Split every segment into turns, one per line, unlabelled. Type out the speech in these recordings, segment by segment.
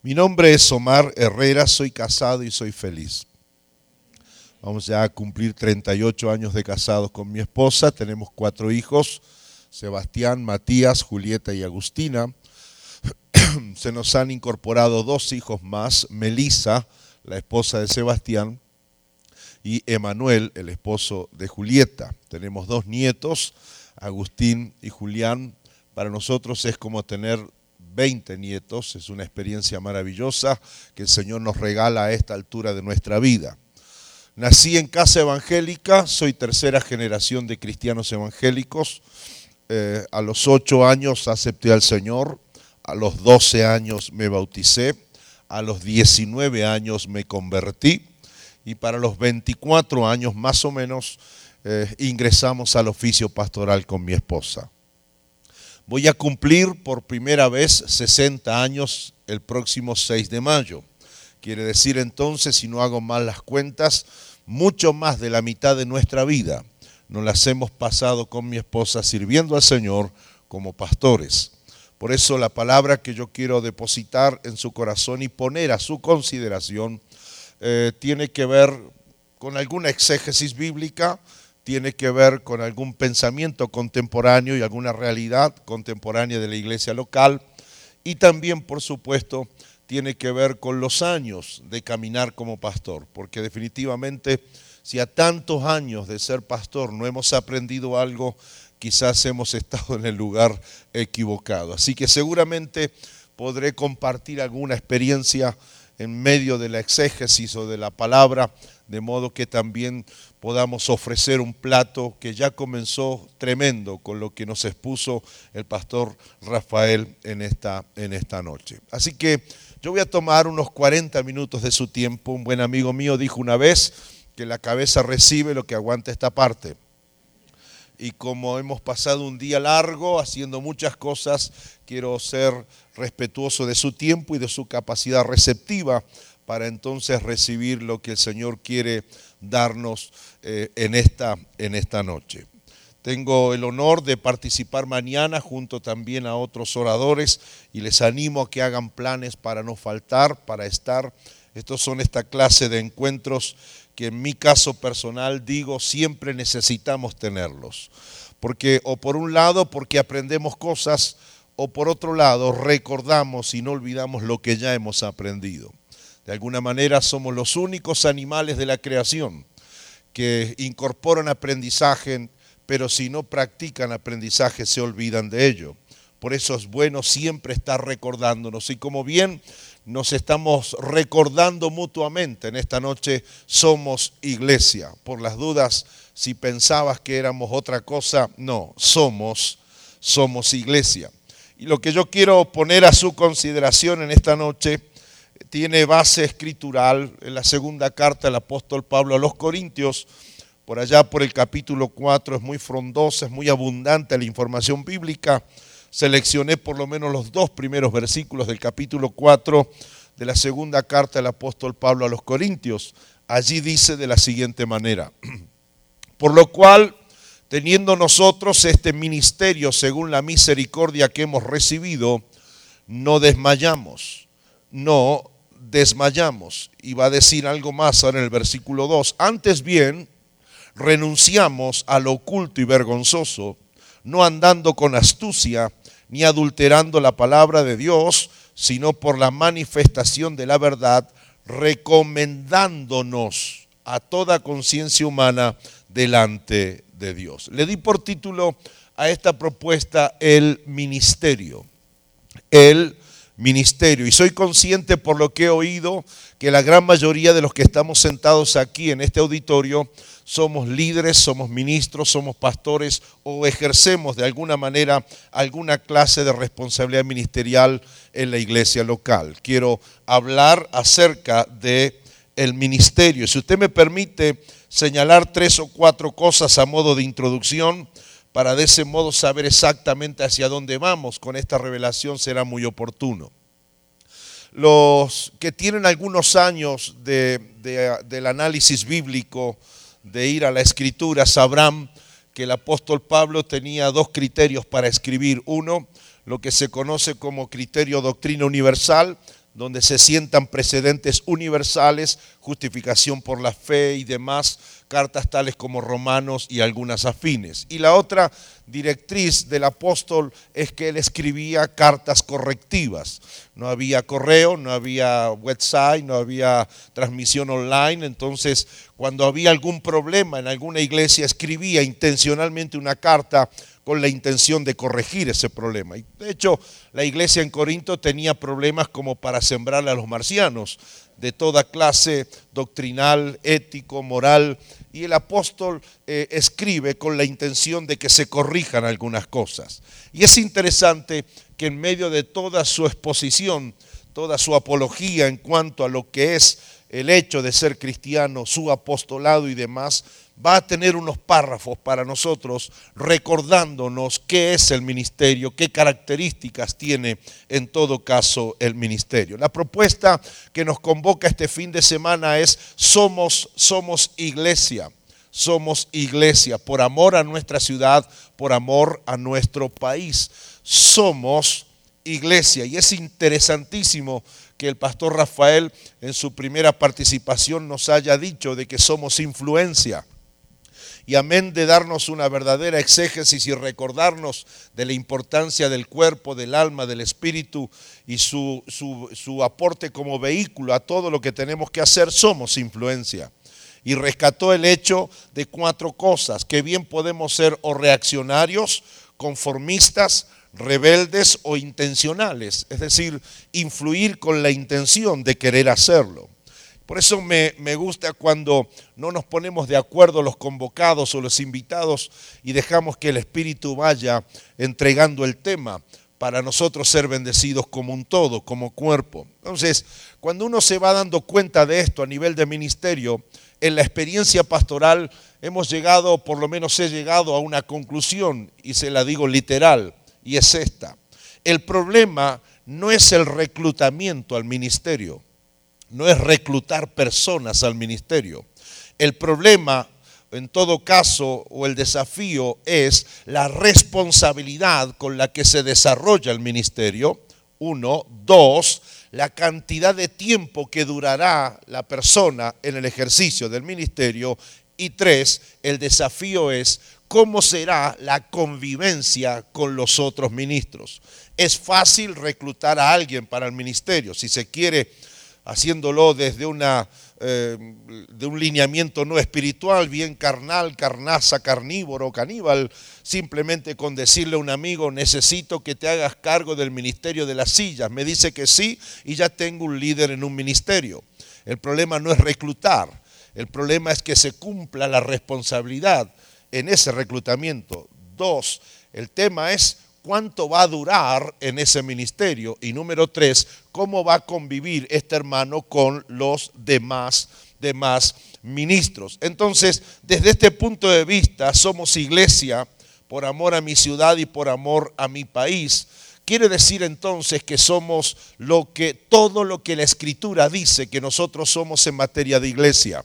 Mi nombre es Omar Herrera, soy casado y soy feliz. Vamos ya a cumplir 38 años de casados con mi esposa, tenemos cuatro hijos, Sebastián, Matías, Julieta y Agustina. Se nos han incorporado dos hijos más, Melisa, la esposa de Sebastián, y Emanuel, el esposo de Julieta. Tenemos dos nietos, Agustín y Julián. Para nosotros es como tener 20 nietos, es una experiencia maravillosa que el Señor nos regala a esta altura de nuestra vida. Nací en casa evangélica, soy tercera generación de cristianos evangélicos. Eh, a los 8 años acepté al Señor, a los 12 años me bauticé, a los 19 años me convertí y para los 24 años más o menos eh, ingresamos al oficio pastoral con mi esposa. Voy a cumplir por primera vez 60 años el próximo 6 de mayo. Quiere decir entonces, si no hago mal las cuentas, mucho más de la mitad de nuestra vida nos las hemos pasado con mi esposa sirviendo al Señor como pastores. Por eso la palabra que yo quiero depositar en su corazón y poner a su consideración eh, tiene que ver con alguna exégesis bíblica, tiene que ver con algún pensamiento contemporáneo y alguna realidad contemporánea de la iglesia local y también, por supuesto, tiene que ver con los años de caminar como pastor, porque definitivamente si a tantos años de ser pastor no hemos aprendido algo, quizás hemos estado en el lugar equivocado. Así que seguramente podré compartir alguna experiencia en medio de la exégesis o de la palabra, de modo que también podamos ofrecer un plato que ya comenzó tremendo con lo que nos expuso el pastor Rafael en esta, en esta noche. Así que yo voy a tomar unos 40 minutos de su tiempo. Un buen amigo mío dijo una vez que la cabeza recibe lo que aguanta esta parte. Y como hemos pasado un día largo haciendo muchas cosas, quiero ser respetuoso de su tiempo y de su capacidad receptiva para entonces recibir lo que el Señor quiere darnos eh, en, esta, en esta noche. Tengo el honor de participar mañana junto también a otros oradores y les animo a que hagan planes para no faltar, para estar. Estos son esta clase de encuentros que en mi caso personal digo siempre necesitamos tenerlos. Porque o por un lado porque aprendemos cosas o por otro lado recordamos y no olvidamos lo que ya hemos aprendido. De alguna manera somos los únicos animales de la creación que incorporan aprendizaje, pero si no practican aprendizaje se olvidan de ello. Por eso es bueno siempre estar recordándonos. Y como bien nos estamos recordando mutuamente en esta noche, somos iglesia. Por las dudas, si pensabas que éramos otra cosa, no, somos, somos iglesia. Y lo que yo quiero poner a su consideración en esta noche tiene base escritural en la segunda carta del apóstol Pablo a los Corintios. Por allá por el capítulo 4 es muy frondosa, es muy abundante la información bíblica. Seleccioné por lo menos los dos primeros versículos del capítulo 4 de la segunda carta del apóstol Pablo a los Corintios. Allí dice de la siguiente manera, por lo cual teniendo nosotros este ministerio según la misericordia que hemos recibido, no desmayamos, no desmayamos. Y va a decir algo más ahora en el versículo 2. Antes bien, renunciamos a lo oculto y vergonzoso, no andando con astucia, ni adulterando la palabra de Dios, sino por la manifestación de la verdad, recomendándonos a toda conciencia humana delante de Dios. Le di por título a esta propuesta el ministerio. El ministerio. Y soy consciente por lo que he oído que la gran mayoría de los que estamos sentados aquí en este auditorio somos líderes, somos ministros, somos pastores o ejercemos de alguna manera alguna clase de responsabilidad ministerial en la iglesia local. Quiero hablar acerca de el ministerio. Si usted me permite señalar tres o cuatro cosas a modo de introducción, para de ese modo saber exactamente hacia dónde vamos con esta revelación será muy oportuno. Los que tienen algunos años del análisis bíblico, de ir a la escritura, sabrán que el apóstol Pablo tenía dos criterios para escribir. Uno, lo que se conoce como criterio doctrina universal, donde se sientan precedentes universales, justificación por la fe y demás, cartas tales como Romanos y algunas afines. Y la otra directriz del apóstol es que él escribía cartas correctivas. No había correo, no había website, no había transmisión online, entonces cuando había algún problema en alguna iglesia escribía intencionalmente una carta con la intención de corregir ese problema. Y de hecho, la iglesia en Corinto tenía problemas como para sembrarle a los marcianos de toda clase doctrinal, ético, moral, y el apóstol eh, escribe con la intención de que se corrijan algunas cosas. Y es interesante que en medio de toda su exposición, toda su apología en cuanto a lo que es el hecho de ser cristiano, su apostolado y demás, va a tener unos párrafos para nosotros recordándonos qué es el ministerio, qué características tiene en todo caso el ministerio. La propuesta que nos convoca este fin de semana es somos somos iglesia. Somos iglesia por amor a nuestra ciudad, por amor a nuestro país. Somos iglesia y es interesantísimo que el pastor Rafael en su primera participación nos haya dicho de que somos influencia. Y amén de darnos una verdadera exégesis y recordarnos de la importancia del cuerpo, del alma, del espíritu y su, su aporte como vehículo a todo lo que tenemos que hacer, somos influencia y rescató el hecho de cuatro cosas, que bien podemos ser o reaccionarios, conformistas, rebeldes o intencionales, es decir, influir con la intención de querer hacerlo. Por eso me, gusta cuando no nos ponemos de acuerdo los convocados o los invitados y dejamos que el Espíritu vaya entregando el tema para nosotros ser bendecidos como un todo, como cuerpo. Entonces, cuando uno se va dando cuenta de esto a nivel de ministerio, en la experiencia pastoral hemos llegado, por lo menos he llegado a una conclusión, y se la digo literal, y es esta. El problema no es el reclutamiento al ministerio, no es reclutar personas al ministerio. El problema, en todo caso, o el desafío es la responsabilidad con la que se desarrolla el ministerio. Uno. Dos, la cantidad de tiempo que durará la persona en el ejercicio del ministerio. Y tres, el desafío es cómo será la convivencia con los otros ministros. Es fácil reclutar a alguien para el ministerio. Si se quiere, haciéndolo desde una, eh, de un lineamiento no espiritual, bien carnal, carnaza, carnívoro, caníbal, simplemente con decirle a un amigo, necesito que te hagas cargo del ministerio de las sillas. Me dice que sí y ya tengo un líder en un ministerio. El problema no es reclutar, el problema es que se cumpla la responsabilidad en ese reclutamiento. Dos, el tema es cuánto va a durar en ese ministerio. Y número tres, cómo va a convivir este hermano con los demás, demás ministros. Entonces, desde este punto de vista, somos iglesia por amor a mi ciudad y por amor a mi país. Quiere decir entonces que somos lo que todo lo que la escritura dice que nosotros somos en materia de iglesia.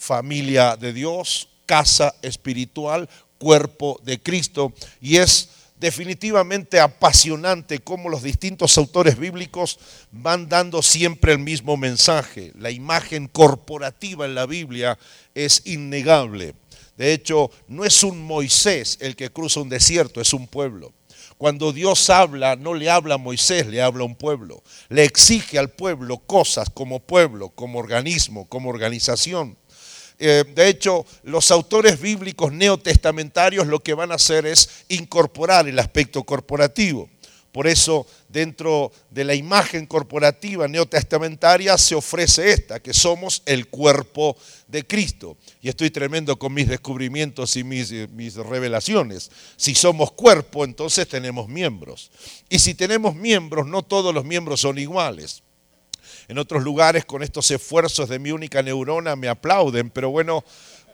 Familia de Dios, casa espiritual, cuerpo de Cristo. Y es definitivamente apasionante cómo los distintos autores bíblicos van dando siempre el mismo mensaje. La imagen corporativa en la Biblia es innegable. De hecho, no es un Moisés el que cruza un desierto, es un pueblo. Cuando Dios habla, no le habla a Moisés, le habla a un pueblo. Le exige al pueblo cosas como pueblo, como organismo, como organización. Eh, de hecho, los autores bíblicos neotestamentarios lo que van a hacer es incorporar el aspecto corporativo. Por eso, dentro de la imagen corporativa neotestamentaria se ofrece esta, que somos el cuerpo de Cristo. Y estoy tremendo con mis descubrimientos y mis, mis, revelaciones. Si somos cuerpo, entonces tenemos miembros. Y si tenemos miembros, no todos los miembros son iguales. En otros lugares con estos esfuerzos de mi única neurona me aplauden, pero bueno,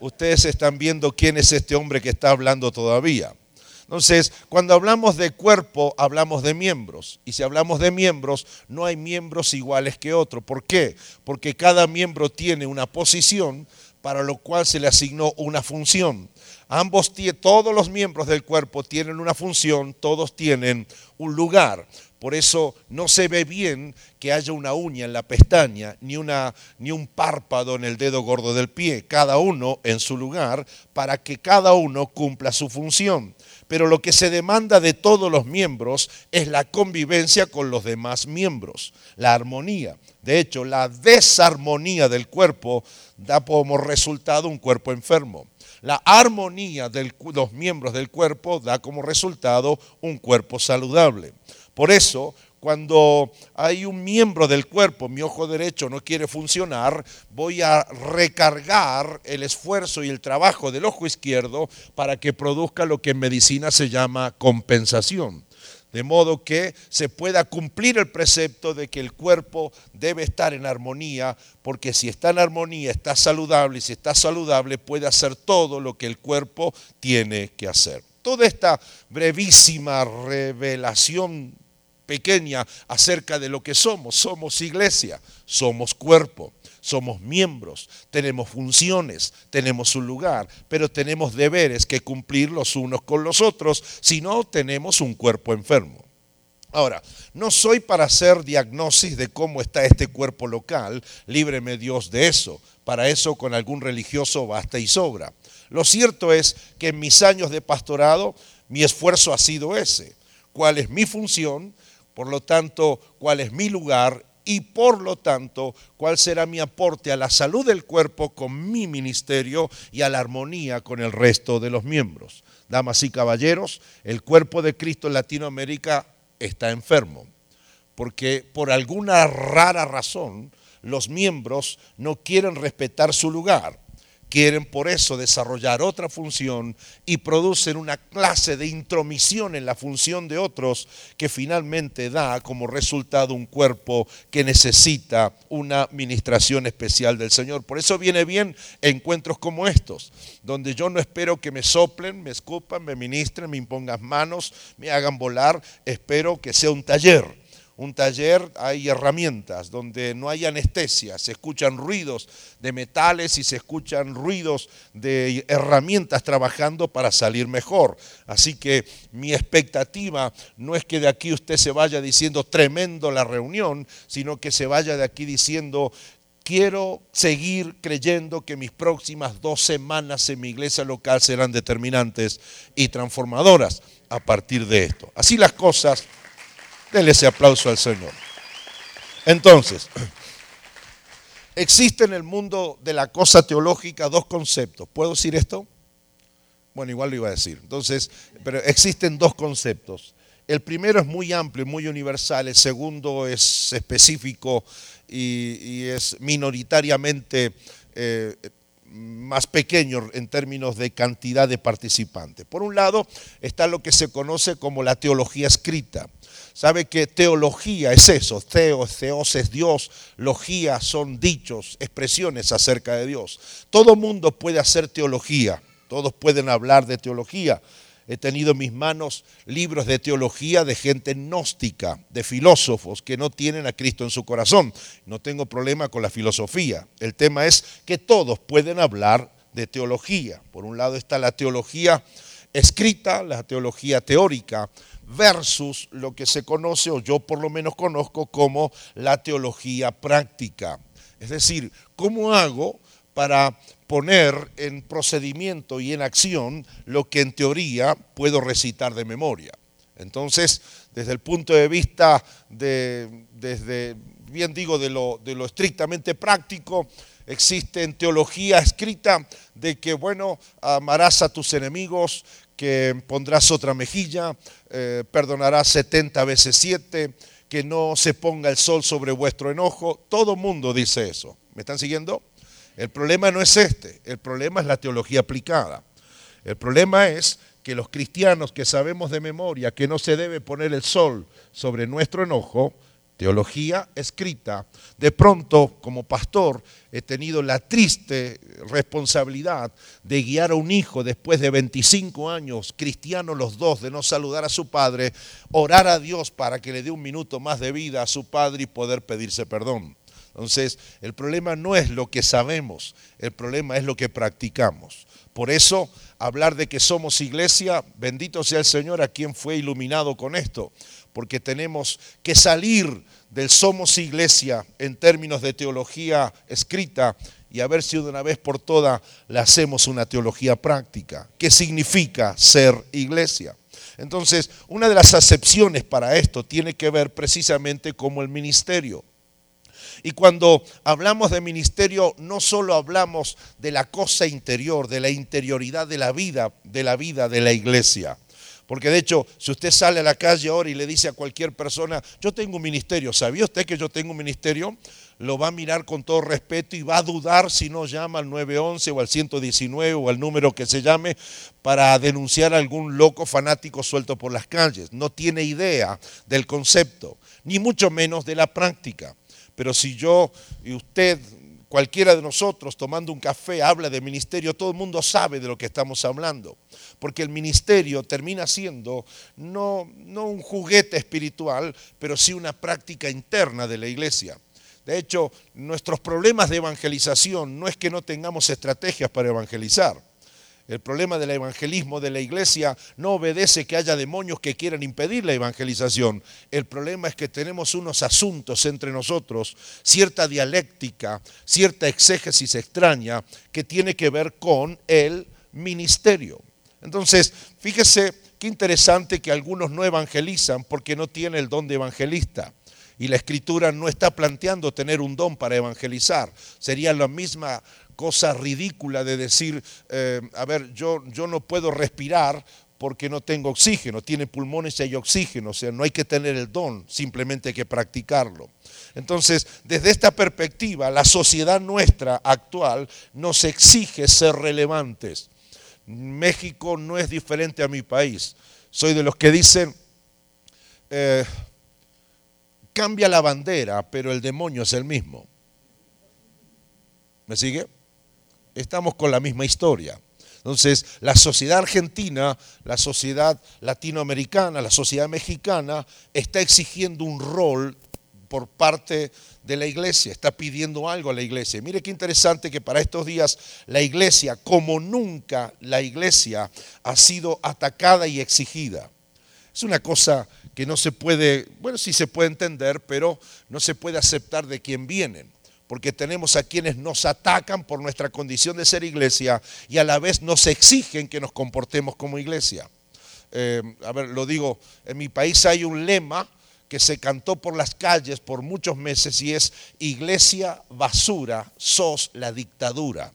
ustedes están viendo quién es este hombre que está hablando todavía. Entonces, cuando hablamos de cuerpo, hablamos de miembros. Y si hablamos de miembros, no hay miembros iguales que otro. ¿Por qué? Porque cada miembro tiene una posición para lo cual se le asignó una función. Ambos, todos los miembros del cuerpo tienen una función, todos tienen un lugar. Por eso no se ve bien que haya una uña en la pestaña, ni, un párpado en el dedo gordo del pie, cada uno en su lugar, para que cada uno cumpla su función. Pero lo que se demanda de todos los miembros es la convivencia con los demás miembros, la armonía. De hecho, la desarmonía del cuerpo da como resultado un cuerpo enfermo. La armonía de los miembros del cuerpo da como resultado un cuerpo saludable. Por eso, cuando hay un miembro del cuerpo, mi ojo derecho no quiere funcionar, voy a recargar el esfuerzo y el trabajo del ojo izquierdo para que produzca lo que en medicina se llama compensación. De modo que se pueda cumplir el precepto de que el cuerpo debe estar en armonía, porque si está en armonía está saludable y si está saludable puede hacer todo lo que el cuerpo tiene que hacer. Toda esta brevísima revelación pequeña acerca de lo que somos. Somos iglesia, somos cuerpo, somos miembros, tenemos funciones, tenemos un lugar, pero tenemos deberes que cumplir los unos con los otros, si no tenemos un cuerpo enfermo. Ahora, no soy para hacer diagnosis de cómo está este cuerpo local, líbreme Dios de eso. Para eso con algún religioso basta y sobra. Lo cierto es que en mis años de pastorado mi esfuerzo ha sido ese. ¿Cuál es mi función? Por lo tanto, cuál es mi lugar y por lo tanto, cuál será mi aporte a la salud del cuerpo con mi ministerio y a la armonía con el resto de los miembros. Damas y caballeros, el cuerpo de Cristo en Latinoamérica está enfermo, porque por alguna rara razón los miembros no quieren respetar su lugar Quieren por eso desarrollar otra función y producen una clase de intromisión en la función de otros que finalmente da como resultado un cuerpo que necesita una administración especial del Señor. Por eso viene bien encuentros como estos, donde yo no espero que me soplen, me escupan, me ministren, me impongan manos, me hagan volar, espero que sea un taller un taller hay herramientas donde no hay anestesia, se escuchan ruidos de metales y se escuchan ruidos de herramientas trabajando para salir mejor. Así que mi expectativa no es que de aquí usted se vaya diciendo tremendo la reunión, sino que se vaya de aquí diciendo quiero seguir creyendo que mis próximas dos semanas en mi iglesia local serán determinantes y transformadoras a partir de esto. Así las cosas. Dele ese aplauso al Señor. Entonces, existe en el mundo de la cosa teológica dos conceptos. ¿Puedo decir esto? Bueno, igual lo iba a decir. Entonces, pero existen dos conceptos. El primero es muy amplio y muy universal, el segundo es específico y, es minoritariamente eh, más pequeño en términos de cantidad de participantes. Por un lado está lo que se conoce como la teología escrita. Sabe que teología es eso, teos, teos es Dios, logía son dichos, expresiones acerca de Dios. Todo mundo puede hacer teología, todos pueden hablar de teología. He tenido en mis manos libros de teología de gente gnóstica, de filósofos que no tienen a Cristo en su corazón. No tengo problema con la filosofía. El tema es que todos pueden hablar de teología. Por un lado está la teología escrita, la teología teórica, versus lo que se conoce, o yo por lo menos conozco, como la teología práctica. Es decir, ¿cómo hago para poner en procedimiento y en acción lo que en teoría puedo recitar de memoria? Entonces, desde el punto de vista de, desde, bien digo, de lo, de lo estrictamente práctico, existe en teología escrita de que, bueno, amarás a tus enemigos, que pondrás otra mejilla, eh, perdonarás 70 veces 7, que no se ponga el sol sobre vuestro enojo. Todo mundo dice eso. ¿Me están siguiendo? El problema no es este, el problema es la teología aplicada. El problema es que los cristianos que sabemos de memoria que no se debe poner el sol sobre nuestro enojo, teología escrita, de pronto como pastor he tenido la triste responsabilidad de guiar a un hijo después de 25 años, cristianos los dos, de no saludar a su padre, orar a Dios para que le dé un minuto más de vida a su padre y poder pedirse perdón. Entonces, el problema no es lo que sabemos, el problema es lo que practicamos. Por eso, hablar de que somos iglesia, bendito sea el Señor a quien fue iluminado con esto, porque tenemos que salir del somos iglesia en términos de teología escrita y a ver si de una vez por todas le hacemos una teología práctica. ¿Qué significa ser iglesia? Entonces, una de las acepciones para esto tiene que ver precisamente como el ministerio. Y cuando hablamos de ministerio, no solo hablamos de la cosa interior, de la interioridad de la vida, de la vida de la iglesia. Porque de hecho, si usted sale a la calle ahora y le dice a cualquier persona, yo tengo un ministerio, ¿sabía usted que yo tengo un ministerio? Lo va a mirar con todo respeto y va a dudar si no llama al 911 o al 119 o al número que se llame para denunciar a algún loco fanático suelto por las calles. No tiene idea del concepto, ni mucho menos de la práctica. Pero si yo y usted cualquiera de nosotros tomando un café habla de ministerio, todo el mundo sabe de lo que estamos hablando. Porque el ministerio termina siendo no, no un juguete espiritual, pero sí una práctica interna de la iglesia. De hecho, nuestros problemas de evangelización no es que no tengamos estrategias para evangelizar. El problema del evangelismo de la iglesia no obedece que haya demonios que quieran impedir la evangelización. El problema es que tenemos unos asuntos entre nosotros, cierta dialéctica, cierta exégesis extraña que tiene que ver con el ministerio. Entonces, fíjese qué interesante que algunos no evangelizan porque no tienen el don de evangelista. Y la escritura no está planteando tener un don para evangelizar. Sería la misma cosa ridícula de decir, eh, a ver, yo, yo no puedo respirar porque no tengo oxígeno, tiene pulmones y hay oxígeno, o sea, no hay que tener el don, simplemente hay que practicarlo. Entonces, desde esta perspectiva, la sociedad nuestra actual nos exige ser relevantes. México no es diferente a mi país. Soy de los que dicen, eh, cambia la bandera, pero el demonio es el mismo. ¿Me sigue? Estamos con la misma historia. Entonces, la sociedad argentina, la sociedad latinoamericana, la sociedad mexicana está exigiendo un rol por parte de la iglesia, está pidiendo algo a la iglesia. Mire qué interesante que para estos días la iglesia, como nunca la iglesia, ha sido atacada y exigida. Es una cosa que no se puede, bueno, sí se puede entender, pero no se puede aceptar de quién vienen porque tenemos a quienes nos atacan por nuestra condición de ser iglesia y a la vez nos exigen que nos comportemos como iglesia. Eh, a ver, lo digo, en mi país hay un lema que se cantó por las calles por muchos meses y es iglesia basura, sos la dictadura.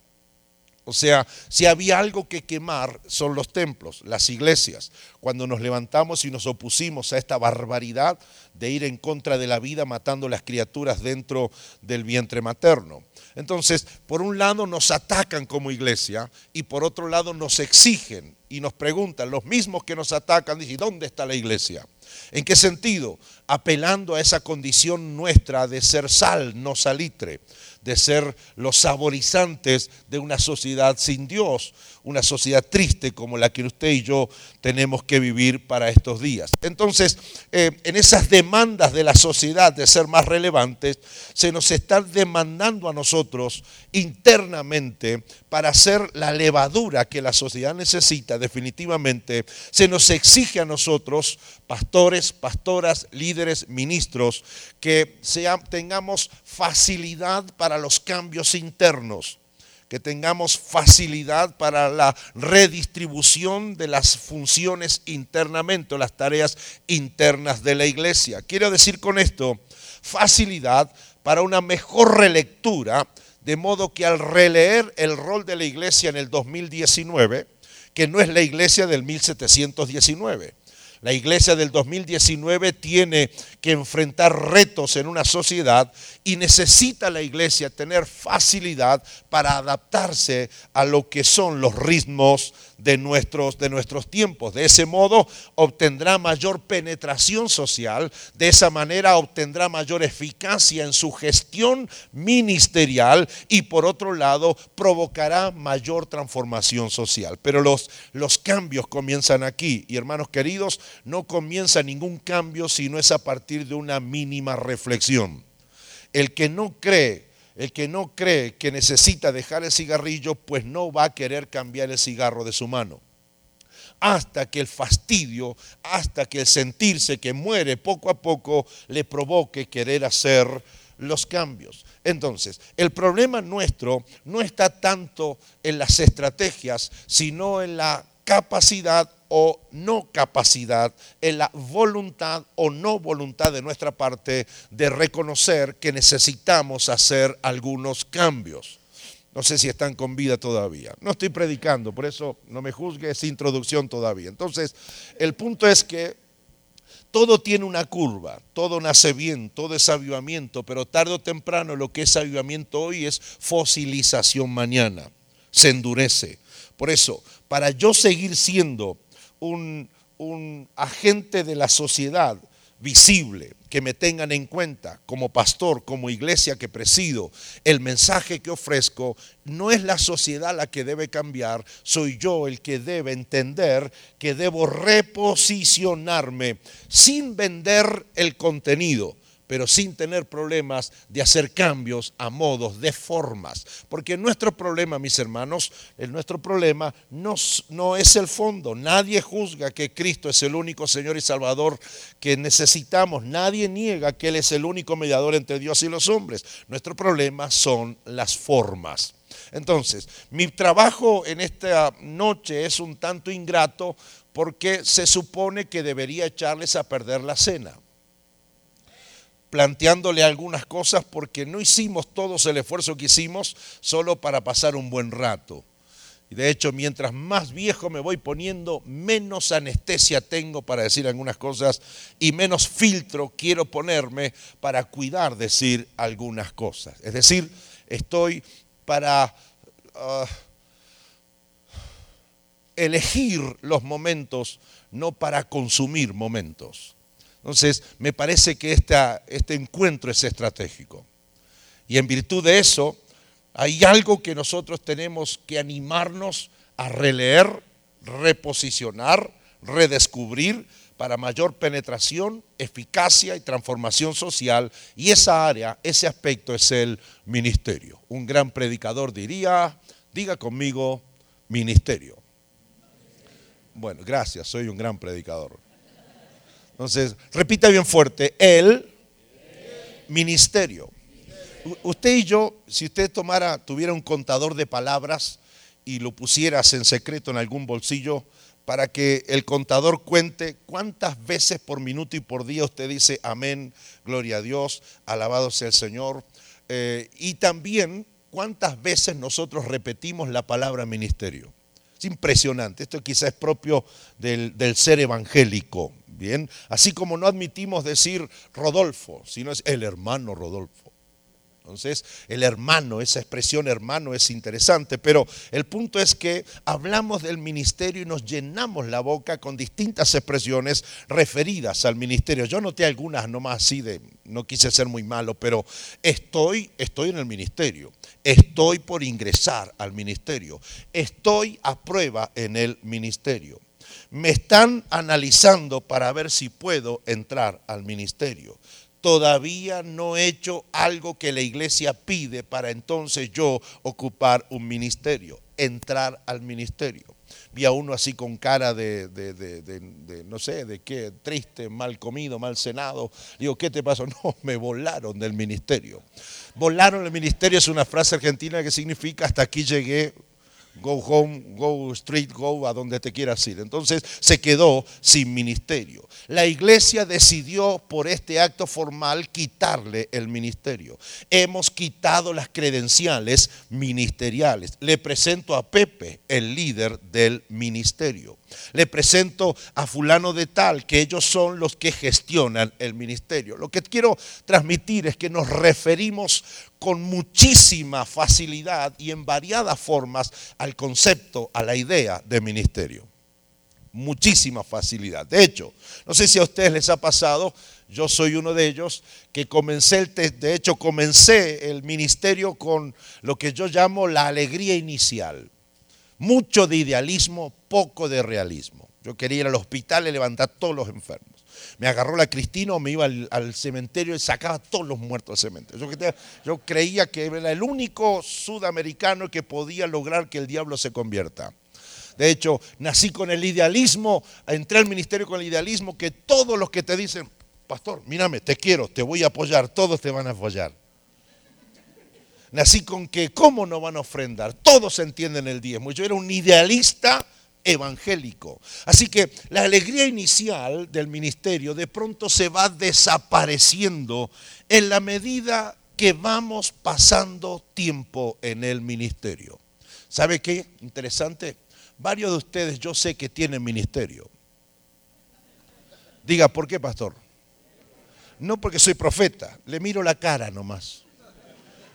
O sea, si había algo que quemar son los templos, las iglesias. Cuando nos levantamos y nos opusimos a esta barbaridad de ir en contra de la vida matando las criaturas dentro del vientre materno. Entonces, por un lado nos atacan como iglesia y por otro lado nos exigen y nos preguntan, los mismos que nos atacan, dicen, ¿dónde está la iglesia? ¿En qué sentido? Apelando a esa condición nuestra de ser sal, no salitre de ser los saborizantes de una sociedad sin Dios, una sociedad triste como la que usted y yo tenemos que vivir para estos días. Entonces, eh, en esas demandas de la sociedad de ser más relevantes, se nos está demandando a nosotros internamente para ser la levadura que la sociedad necesita definitivamente, se nos exige a nosotros, pastores, pastoras, líderes, ministros, que tengamos facilidad para los cambios internos que tengamos facilidad para la redistribución de las funciones internamente, o las tareas internas de la iglesia. Quiero decir con esto, facilidad para una mejor relectura, de modo que al releer el rol de la iglesia en el 2019, que no es la iglesia del 1719, la iglesia del 2019 tiene que enfrentar retos en una sociedad y necesita la iglesia tener facilidad para adaptarse a lo que son los ritmos de nuestros, de nuestros tiempos. De ese modo obtendrá mayor penetración social, de esa manera obtendrá mayor eficacia en su gestión ministerial y por otro lado provocará mayor transformación social. Pero los, los cambios comienzan aquí y hermanos queridos, no comienza ningún cambio si no es a partir de una mínima reflexión. El que no cree, el que no cree que necesita dejar el cigarrillo, pues no va a querer cambiar el cigarro de su mano. Hasta que el fastidio, hasta que el sentirse que muere poco a poco le provoque querer hacer los cambios. Entonces, el problema nuestro no está tanto en las estrategias, sino en la capacidad o no capacidad, en la voluntad o no voluntad de nuestra parte de reconocer que necesitamos hacer algunos cambios. No sé si están con vida todavía. No estoy predicando, por eso no me juzgue, es introducción todavía. Entonces, el punto es que todo tiene una curva, todo nace bien, todo es avivamiento, pero tarde o temprano lo que es avivamiento hoy es fosilización mañana. Se endurece. Por eso, para yo seguir siendo un, agente de la sociedad visible, que me tengan en cuenta como pastor, como iglesia que presido, el mensaje que ofrezco, no es la sociedad la que debe cambiar, soy yo el que debe entender que debo reposicionarme sin vender el contenido, pero sin tener problemas de hacer cambios a modos, de formas. Porque nuestro problema, mis hermanos, el nuestro problema no, no es el fondo. Nadie juzga que Cristo es el único Señor y Salvador que necesitamos. Nadie niega que Él es el único mediador entre Dios y los hombres. Nuestro problema son las formas. Entonces, mi trabajo en esta noche es un tanto ingrato porque se supone que debería echarles a perder la cena planteándole algunas cosas porque no hicimos todos el esfuerzo que hicimos solo para pasar un buen rato. Y de hecho, mientras más viejo me voy poniendo, menos anestesia tengo para decir algunas cosas y menos filtro quiero ponerme para cuidar decir algunas cosas. Es decir, estoy para ah, elegir los momentos, no para consumir momentos. Entonces, me parece que este encuentro es estratégico. Y en virtud de eso, hay algo que nosotros tenemos que animarnos a releer, reposicionar, redescubrir para mayor penetración, eficacia y transformación social. Y esa área, ese aspecto es el ministerio. Un gran predicador diría, diga conmigo, ministerio. Bueno, gracias, soy un gran predicador. Entonces, repita bien fuerte, el ministerio. Usted y yo, si usted tomara, tuviera un contador de palabras y lo pusieras en secreto en algún bolsillo para que el contador cuente cuántas veces por minuto y por día usted dice amén, gloria a Dios, alabado sea el Señor, eh, y también cuántas veces nosotros repetimos la palabra ministerio. Es impresionante, esto quizás es propio del, del ser evangélico, Bien, así como no admitimos decir Rodolfo, sino es el hermano Rodolfo. Entonces, el hermano, esa expresión hermano es interesante, pero el punto es que hablamos del ministerio y nos llenamos la boca con distintas expresiones referidas al ministerio. Yo noté algunas nomás así de, no quise ser muy malo, pero estoy, estoy en el ministerio, estoy por ingresar al ministerio, estoy a prueba en el ministerio me están analizando para ver si puedo entrar al ministerio. Todavía no he hecho algo que la iglesia pide para entonces yo ocupar un ministerio, entrar al ministerio. Vi a uno así con cara de, no sé, de qué, triste, mal comido, mal cenado. Digo, ¿qué te pasó? No, me volaron del ministerio. Volaron del ministerio es una frase argentina que significa hasta aquí llegué, go home, go street, go a donde te quieras ir. Entonces se quedó sin ministerio. La iglesia decidió por este acto formal quitarle el ministerio. Hemos quitado las credenciales ministeriales. Le presento a Pepe, el líder del ministerio. Le presento a fulano de tal, que ellos son los que gestionan el ministerio. Lo que quiero transmitir es que nos referimos con muchísima facilidad y en variadas formas al concepto, a la idea de ministerio. Muchísima facilidad. De hecho, no sé si a ustedes les ha pasado, yo soy uno de ellos, que comencé, el, de hecho comencé el ministerio con lo que yo llamo la alegría inicial. Mucho de idealismo, poco de realismo. Yo quería ir al hospital y levantar todos los enfermos. Me agarró la Cristina o me iba al, cementerio y sacaba todos los muertos del cementerio. Yo, yo creía que era el único sudamericano que podía lograr que el diablo se convierta. De hecho, nací con el idealismo, entré al ministerio con el idealismo que todos los que te dicen, pastor, mírame, te quiero, te voy a apoyar, todos te van a apoyar. Nací con que, ¿cómo no van a ofrendar? Todos entienden el diezmo. Yo era un idealista evangélico. Así que la alegría inicial del ministerio de pronto se va desapareciendo en la medida que vamos pasando tiempo en el ministerio. ¿Sabe qué? Interesante. Varios de ustedes yo sé que tienen ministerio. Diga, ¿por qué, pastor? No porque soy profeta, le miro la cara nomás.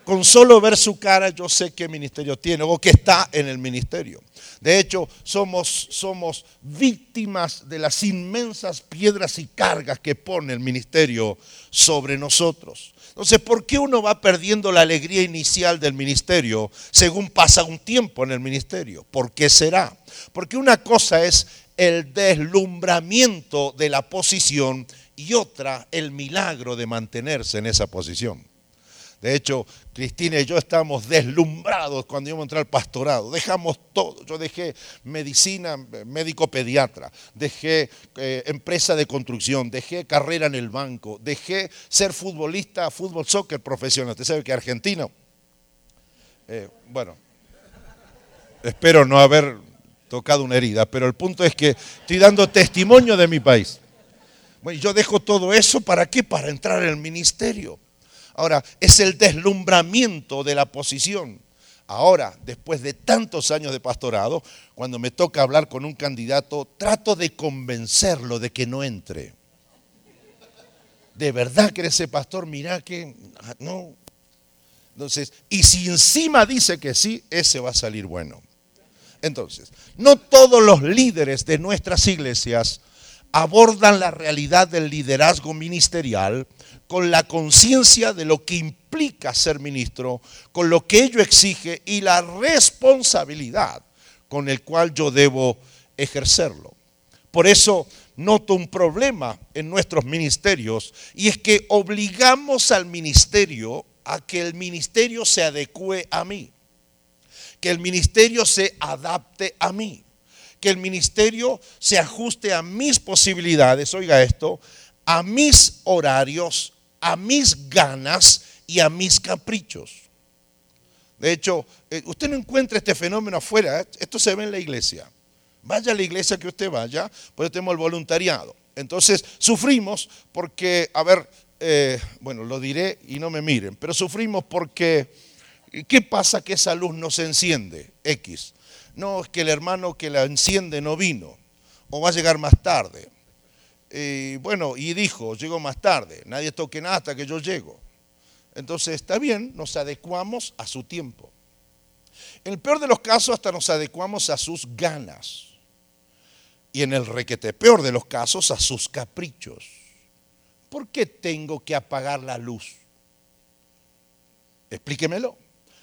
Con solo ver su cara yo sé qué ministerio tiene o que está en el ministerio. De hecho, somos, somos víctimas de las inmensas piedras y cargas que pone el ministerio sobre nosotros. Entonces, ¿por qué uno va perdiendo la alegría inicial del ministerio según pasa un tiempo en el ministerio? ¿Por qué será? Porque una cosa es el deslumbramiento de la posición y otra el milagro de mantenerse en esa posición. De hecho, Cristina y yo estábamos deslumbrados cuando íbamos a entrar al pastorado. Dejamos todo. Yo dejé medicina, médico pediatra, dejé eh, empresa de construcción, dejé carrera en el banco, dejé ser futbolista, fútbol, soccer profesional. Usted sabe que argentino. Eh, bueno, espero no haber tocado una herida, pero el punto es que estoy dando testimonio de mi país. Bueno, yo dejo todo eso para qué? Para entrar en el ministerio. Ahora, es el deslumbramiento de la posición. Ahora, después de tantos años de pastorado, cuando me toca hablar con un candidato, trato de convencerlo de que no entre. De verdad que ese pastor, mira que no. Entonces, y si encima dice que sí, ese va a salir bueno. Entonces, no todos los líderes de nuestras iglesias abordan la realidad del liderazgo ministerial con la conciencia de lo que implica ser ministro, con lo que ello exige y la responsabilidad con el cual yo debo ejercerlo. Por eso noto un problema en nuestros ministerios y es que obligamos al ministerio a que el ministerio se adecue a mí, que el ministerio se adapte a mí, que el ministerio se ajuste a mis posibilidades, oiga esto, a mis horarios, a mis ganas y a mis caprichos. De hecho, eh, usted no encuentra este fenómeno afuera, ¿eh? esto se ve en la iglesia. Vaya a la iglesia que usted vaya, pues tenemos el voluntariado. Entonces, sufrimos porque, a ver, eh, bueno, lo diré y no me miren, pero sufrimos porque, ¿qué pasa que esa luz no se enciende? X. No, es que el hermano que la enciende no vino, o va a llegar más tarde, bueno, y dijo, llego más tarde, nadie toque nada hasta que yo llego. Entonces está bien, nos adecuamos a su tiempo. En el peor de los casos hasta nos adecuamos a sus ganas. Y en el requete peor de los casos a sus caprichos. ¿Por qué tengo que apagar la luz? Explíquemelo.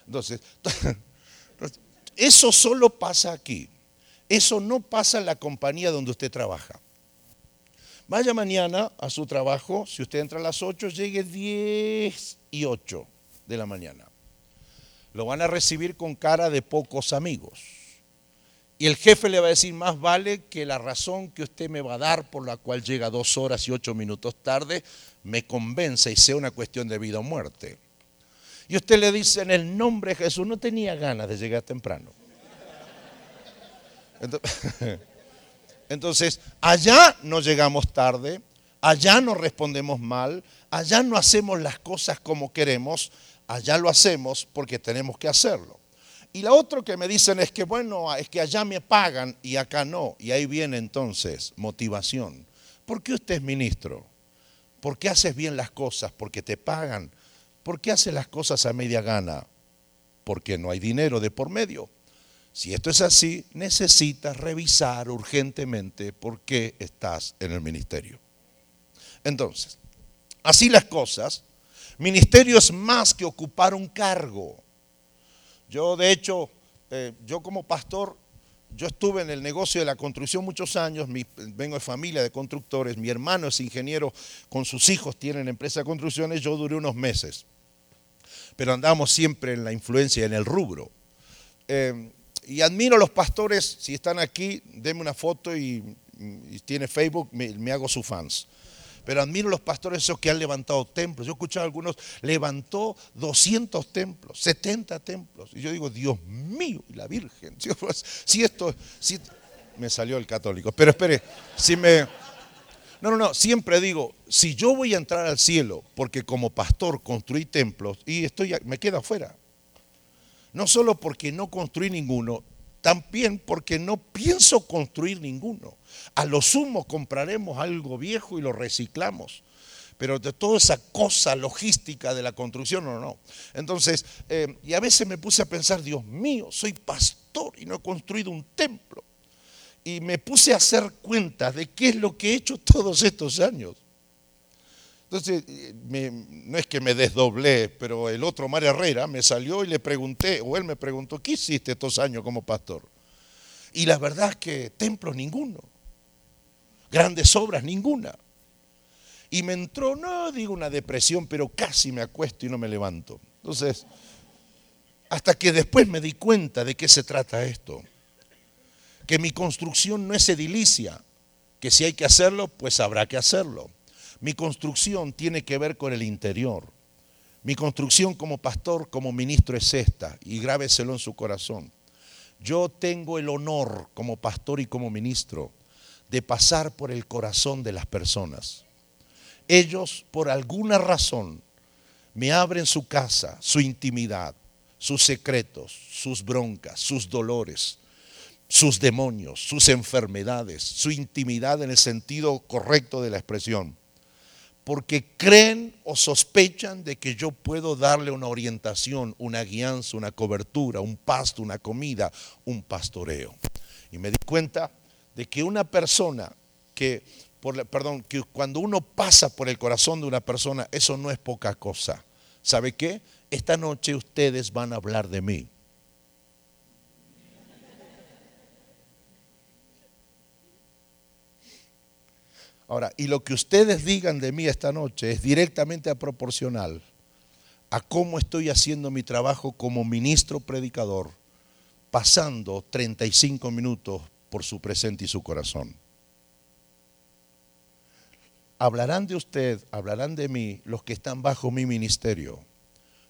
Entonces, eso solo pasa aquí. Eso no pasa en la compañía donde usted trabaja. Vaya mañana a su trabajo, si usted entra a las 8, llegue 10 y 8 de la mañana. Lo van a recibir con cara de pocos amigos. Y el jefe le va a decir, más vale que la razón que usted me va a dar por la cual llega dos horas y ocho minutos tarde, me convence y sea una cuestión de vida o muerte. Y usted le dice, en el nombre de Jesús, no tenía ganas de llegar temprano. Entonces, Entonces, allá no llegamos tarde, allá no respondemos mal, allá no hacemos las cosas como queremos, allá lo hacemos porque tenemos que hacerlo. Y la otra que me dicen es que, bueno, es que allá me pagan y acá no. Y ahí viene entonces motivación. ¿Por qué usted es ministro? ¿Por qué haces bien las cosas? Porque te pagan. ¿Por qué haces las cosas a media gana? Porque no hay dinero de por medio. Si esto es así, necesitas revisar urgentemente por qué estás en el ministerio. Entonces, así las cosas, ministerio es más que ocupar un cargo. Yo, de hecho, eh, yo como pastor, yo estuve en el negocio de la construcción muchos años, vengo de familia de constructores, mi hermano es ingeniero, con sus hijos tienen empresa de construcciones, yo duré unos meses. Pero andamos siempre en la influencia, en el rubro. Eh, y admiro a los pastores, si están aquí, denme una foto y, tiene Facebook, me, hago sus fans. Pero admiro a los pastores esos que han levantado templos. Yo he escuchado a algunos, levantó 200 templos, 70 templos. Y yo digo, Dios mío, y la Virgen. Si esto, me salió el católico. Pero espere, si me... No, no, no, siempre digo, si yo voy a entrar al cielo porque como pastor construí templos y estoy, me quedo afuera. No solo porque no construí ninguno, también porque no pienso construir ninguno. A lo sumo compraremos algo viejo y lo reciclamos. Pero de toda esa cosa logística de la construcción, no, no. Entonces, eh, y a veces me puse a pensar, Dios mío, soy pastor y no he construido un templo. Y me puse a hacer cuenta de qué es lo que he hecho todos estos años. Entonces, no es que me desdoblé, pero el otro Mar Herrera me salió y le pregunté, o él me preguntó, ¿qué hiciste estos años como pastor? Y la verdad es que templos ninguno, grandes obras ninguna. Y me entró, no digo una depresión, pero casi me acuesto y no me levanto. Entonces, hasta que después me di cuenta de qué se trata esto. Que mi construcción no es edilicia, que si hay que hacerlo, pues habrá que hacerlo mi construcción tiene que ver con el interior. Mi construcción como pastor, como ministro es esta, y grábeselo en su corazón. Yo tengo el honor como pastor y como ministro de pasar por el corazón de las personas. Ellos, por alguna razón, me abren su casa, su intimidad, sus secretos, sus broncas, sus dolores, sus demonios, sus enfermedades, su intimidad en el sentido correcto de la expresión porque creen o sospechan de que yo puedo darle una orientación, una guianza, una cobertura, un pasto, una comida, un pastoreo. Y me di cuenta de que una persona que, por, perdón, que cuando uno pasa por el corazón de una persona, eso no es poca cosa. ¿Sabe qué? Esta noche ustedes van a hablar de mí. Ahora, y lo que ustedes digan de mí esta noche es directamente proporcional a cómo estoy haciendo mi trabajo como ministro predicador, pasando 35 minutos por su presente y su corazón. Hablarán de usted, hablarán de mí los que están bajo mi ministerio,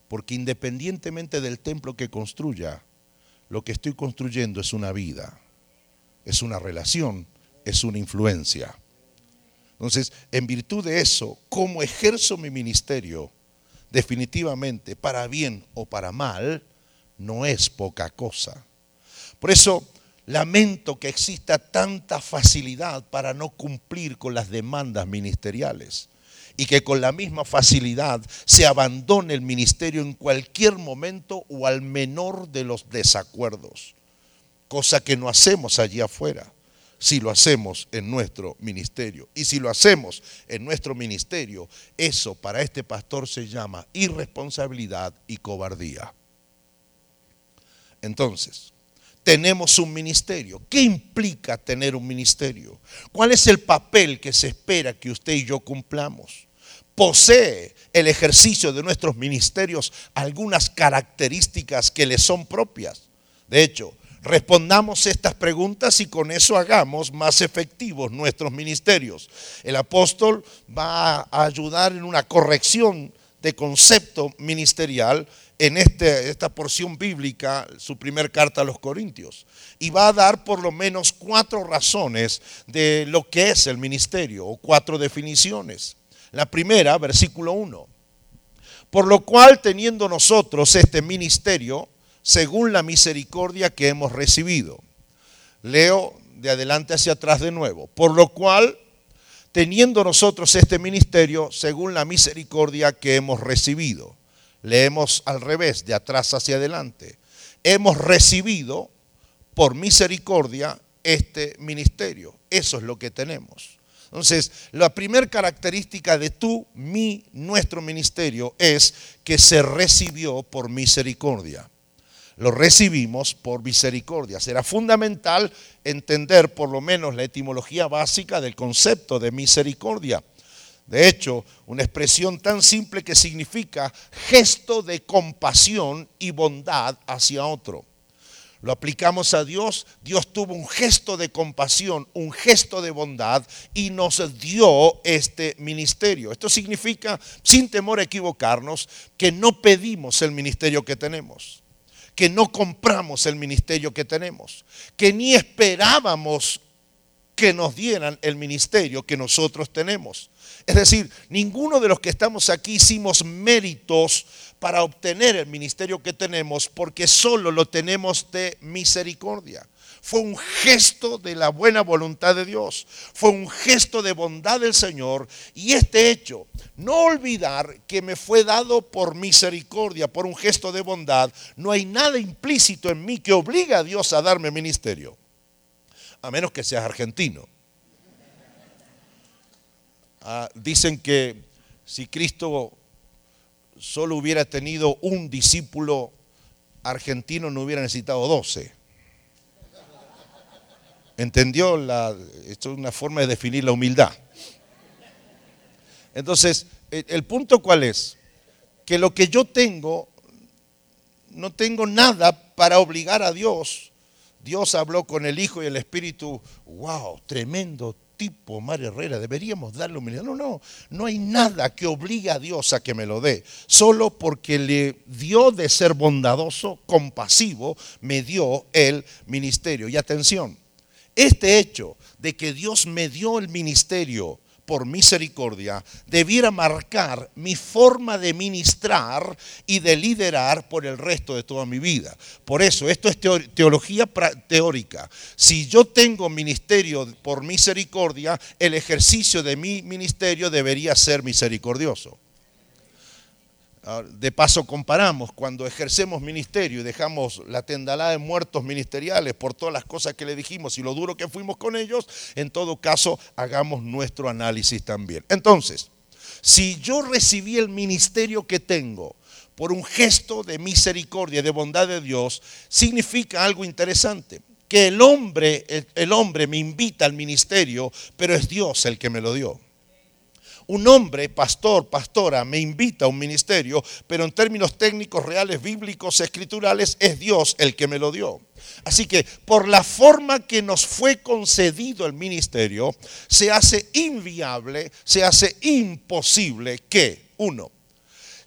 porque independientemente del templo que construya, lo que estoy construyendo es una vida, es una relación, es una influencia. Entonces, en virtud de eso, como ejerzo mi ministerio, definitivamente, para bien o para mal, no es poca cosa. Por eso, lamento que exista tanta facilidad para no cumplir con las demandas ministeriales y que con la misma facilidad se abandone el ministerio en cualquier momento o al menor de los desacuerdos, cosa que no hacemos allí afuera si lo hacemos en nuestro ministerio. Y si lo hacemos en nuestro ministerio, eso para este pastor se llama irresponsabilidad y cobardía. Entonces, tenemos un ministerio. ¿Qué implica tener un ministerio? ¿Cuál es el papel que se espera que usted y yo cumplamos? ¿Posee el ejercicio de nuestros ministerios algunas características que le son propias? De hecho, Respondamos estas preguntas y con eso hagamos más efectivos nuestros ministerios. El apóstol va a ayudar en una corrección de concepto ministerial en este, esta porción bíblica, su primer carta a los Corintios. Y va a dar por lo menos cuatro razones de lo que es el ministerio, o cuatro definiciones. La primera, versículo 1. Por lo cual, teniendo nosotros este ministerio, según la misericordia que hemos recibido. Leo de adelante hacia atrás de nuevo. Por lo cual, teniendo nosotros este ministerio, según la misericordia que hemos recibido. Leemos al revés, de atrás hacia adelante. Hemos recibido por misericordia este ministerio. Eso es lo que tenemos. Entonces, la primera característica de tu, mi, nuestro ministerio es que se recibió por misericordia. Lo recibimos por misericordia. Será fundamental entender por lo menos la etimología básica del concepto de misericordia. De hecho, una expresión tan simple que significa gesto de compasión y bondad hacia otro. Lo aplicamos a Dios, Dios tuvo un gesto de compasión, un gesto de bondad y nos dio este ministerio. Esto significa, sin temor a equivocarnos, que no pedimos el ministerio que tenemos que no compramos el ministerio que tenemos, que ni esperábamos que nos dieran el ministerio que nosotros tenemos. Es decir, ninguno de los que estamos aquí hicimos méritos para obtener el ministerio que tenemos porque solo lo tenemos de misericordia. Fue un gesto de la buena voluntad de Dios. Fue un gesto de bondad del Señor. Y este hecho, no olvidar que me fue dado por misericordia, por un gesto de bondad, no hay nada implícito en mí que obliga a Dios a darme ministerio. A menos que seas argentino. Ah, dicen que si Cristo solo hubiera tenido un discípulo argentino, no hubiera necesitado doce. ¿Entendió? La, esto es una forma de definir la humildad. Entonces, el punto cuál es? Que lo que yo tengo, no tengo nada para obligar a Dios. Dios habló con el Hijo y el Espíritu, wow, tremendo tipo, María Herrera, deberíamos darle humildad. No, no, no hay nada que obligue a Dios a que me lo dé. Solo porque le dio de ser bondadoso, compasivo, me dio el ministerio. Y atención, este hecho de que Dios me dio el ministerio por misericordia debiera marcar mi forma de ministrar y de liderar por el resto de toda mi vida. Por eso, esto es teología teórica. Si yo tengo ministerio por misericordia, el ejercicio de mi ministerio debería ser misericordioso. Ah, de paso comparamos cuando ejercemos ministerio y dejamos la tendalada de muertos ministeriales por todas las cosas que le dijimos y lo duro que fuimos con ellos, en todo caso hagamos nuestro análisis también. Entonces, si yo recibí el ministerio que tengo por un gesto de misericordia, de bondad de Dios, significa algo interesante que el hombre, el hombre me invita al ministerio, pero es Dios el que me lo dio un hombre, pastor, pastora, me invita a un ministerio, pero en términos técnicos, reales, bíblicos, escriturales, es Dios el que me lo dio. Así que por la forma que nos fue concedido el ministerio, se hace inviable, se hace imposible que, uno,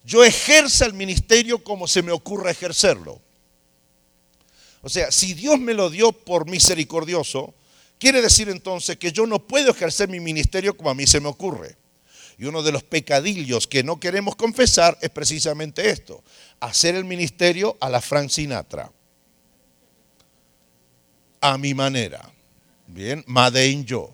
yo ejerza el ministerio como se me ocurra ejercerlo. O sea, si Dios me lo dio por misericordioso, quiere decir entonces que yo no puedo ejercer mi ministerio como a mí se me ocurre. Y uno de los pecadillos que no queremos confesar es precisamente esto, hacer el ministerio a la Frank Sinatra, a mi manera, bien, Madein yo.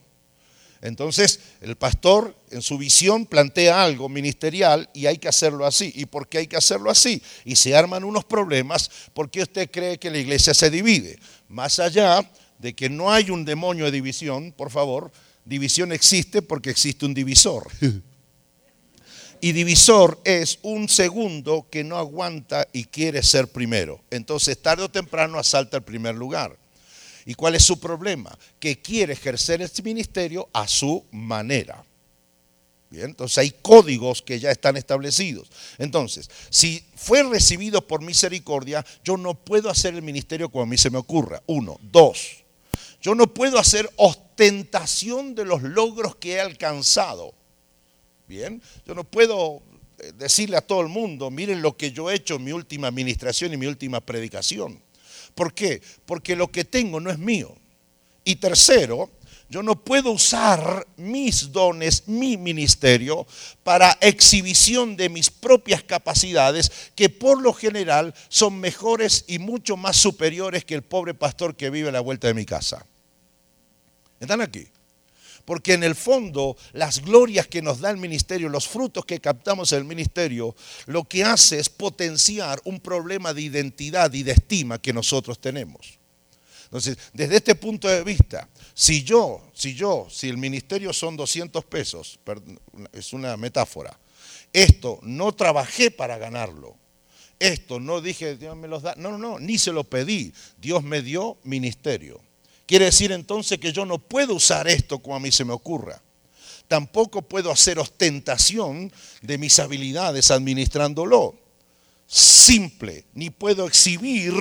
Entonces, el pastor en su visión plantea algo ministerial y hay que hacerlo así. ¿Y por qué hay que hacerlo así? Y se arman unos problemas porque usted cree que la iglesia se divide. Más allá de que no hay un demonio de división, por favor, división existe porque existe un divisor. Y divisor es un segundo que no aguanta y quiere ser primero. Entonces tarde o temprano asalta el primer lugar. ¿Y cuál es su problema? Que quiere ejercer este ministerio a su manera. Bien, entonces hay códigos que ya están establecidos. Entonces, si fue recibido por misericordia, yo no puedo hacer el ministerio como a mí se me ocurra. Uno. Dos. Yo no puedo hacer ostentación de los logros que he alcanzado. Bien, yo no puedo eh, decirle a todo el mundo, miren lo que yo he hecho en mi última administración y mi última predicación. ¿Por qué? Porque lo que tengo no es mío. Y tercero, yo no puedo usar mis dones, mi ministerio, para exhibición de mis propias capacidades, que por lo general son mejores y mucho más superiores que el pobre pastor que vive a la vuelta de mi casa. ¿Están aquí? Porque en el fondo las glorias que nos da el ministerio, los frutos que captamos en el ministerio, lo que hace es potenciar un problema de identidad y de estima que nosotros tenemos. Entonces, desde este punto de vista, si yo, si yo, si el ministerio son 200 pesos, es una metáfora, esto no trabajé para ganarlo, esto, no dije Dios me los da, no, no, no, ni se lo pedí, Dios me dio ministerio. Quiere decir entonces que yo no puedo usar esto como a mí se me ocurra. Tampoco puedo hacer ostentación de mis habilidades administrándolo. Simple, ni puedo exhibir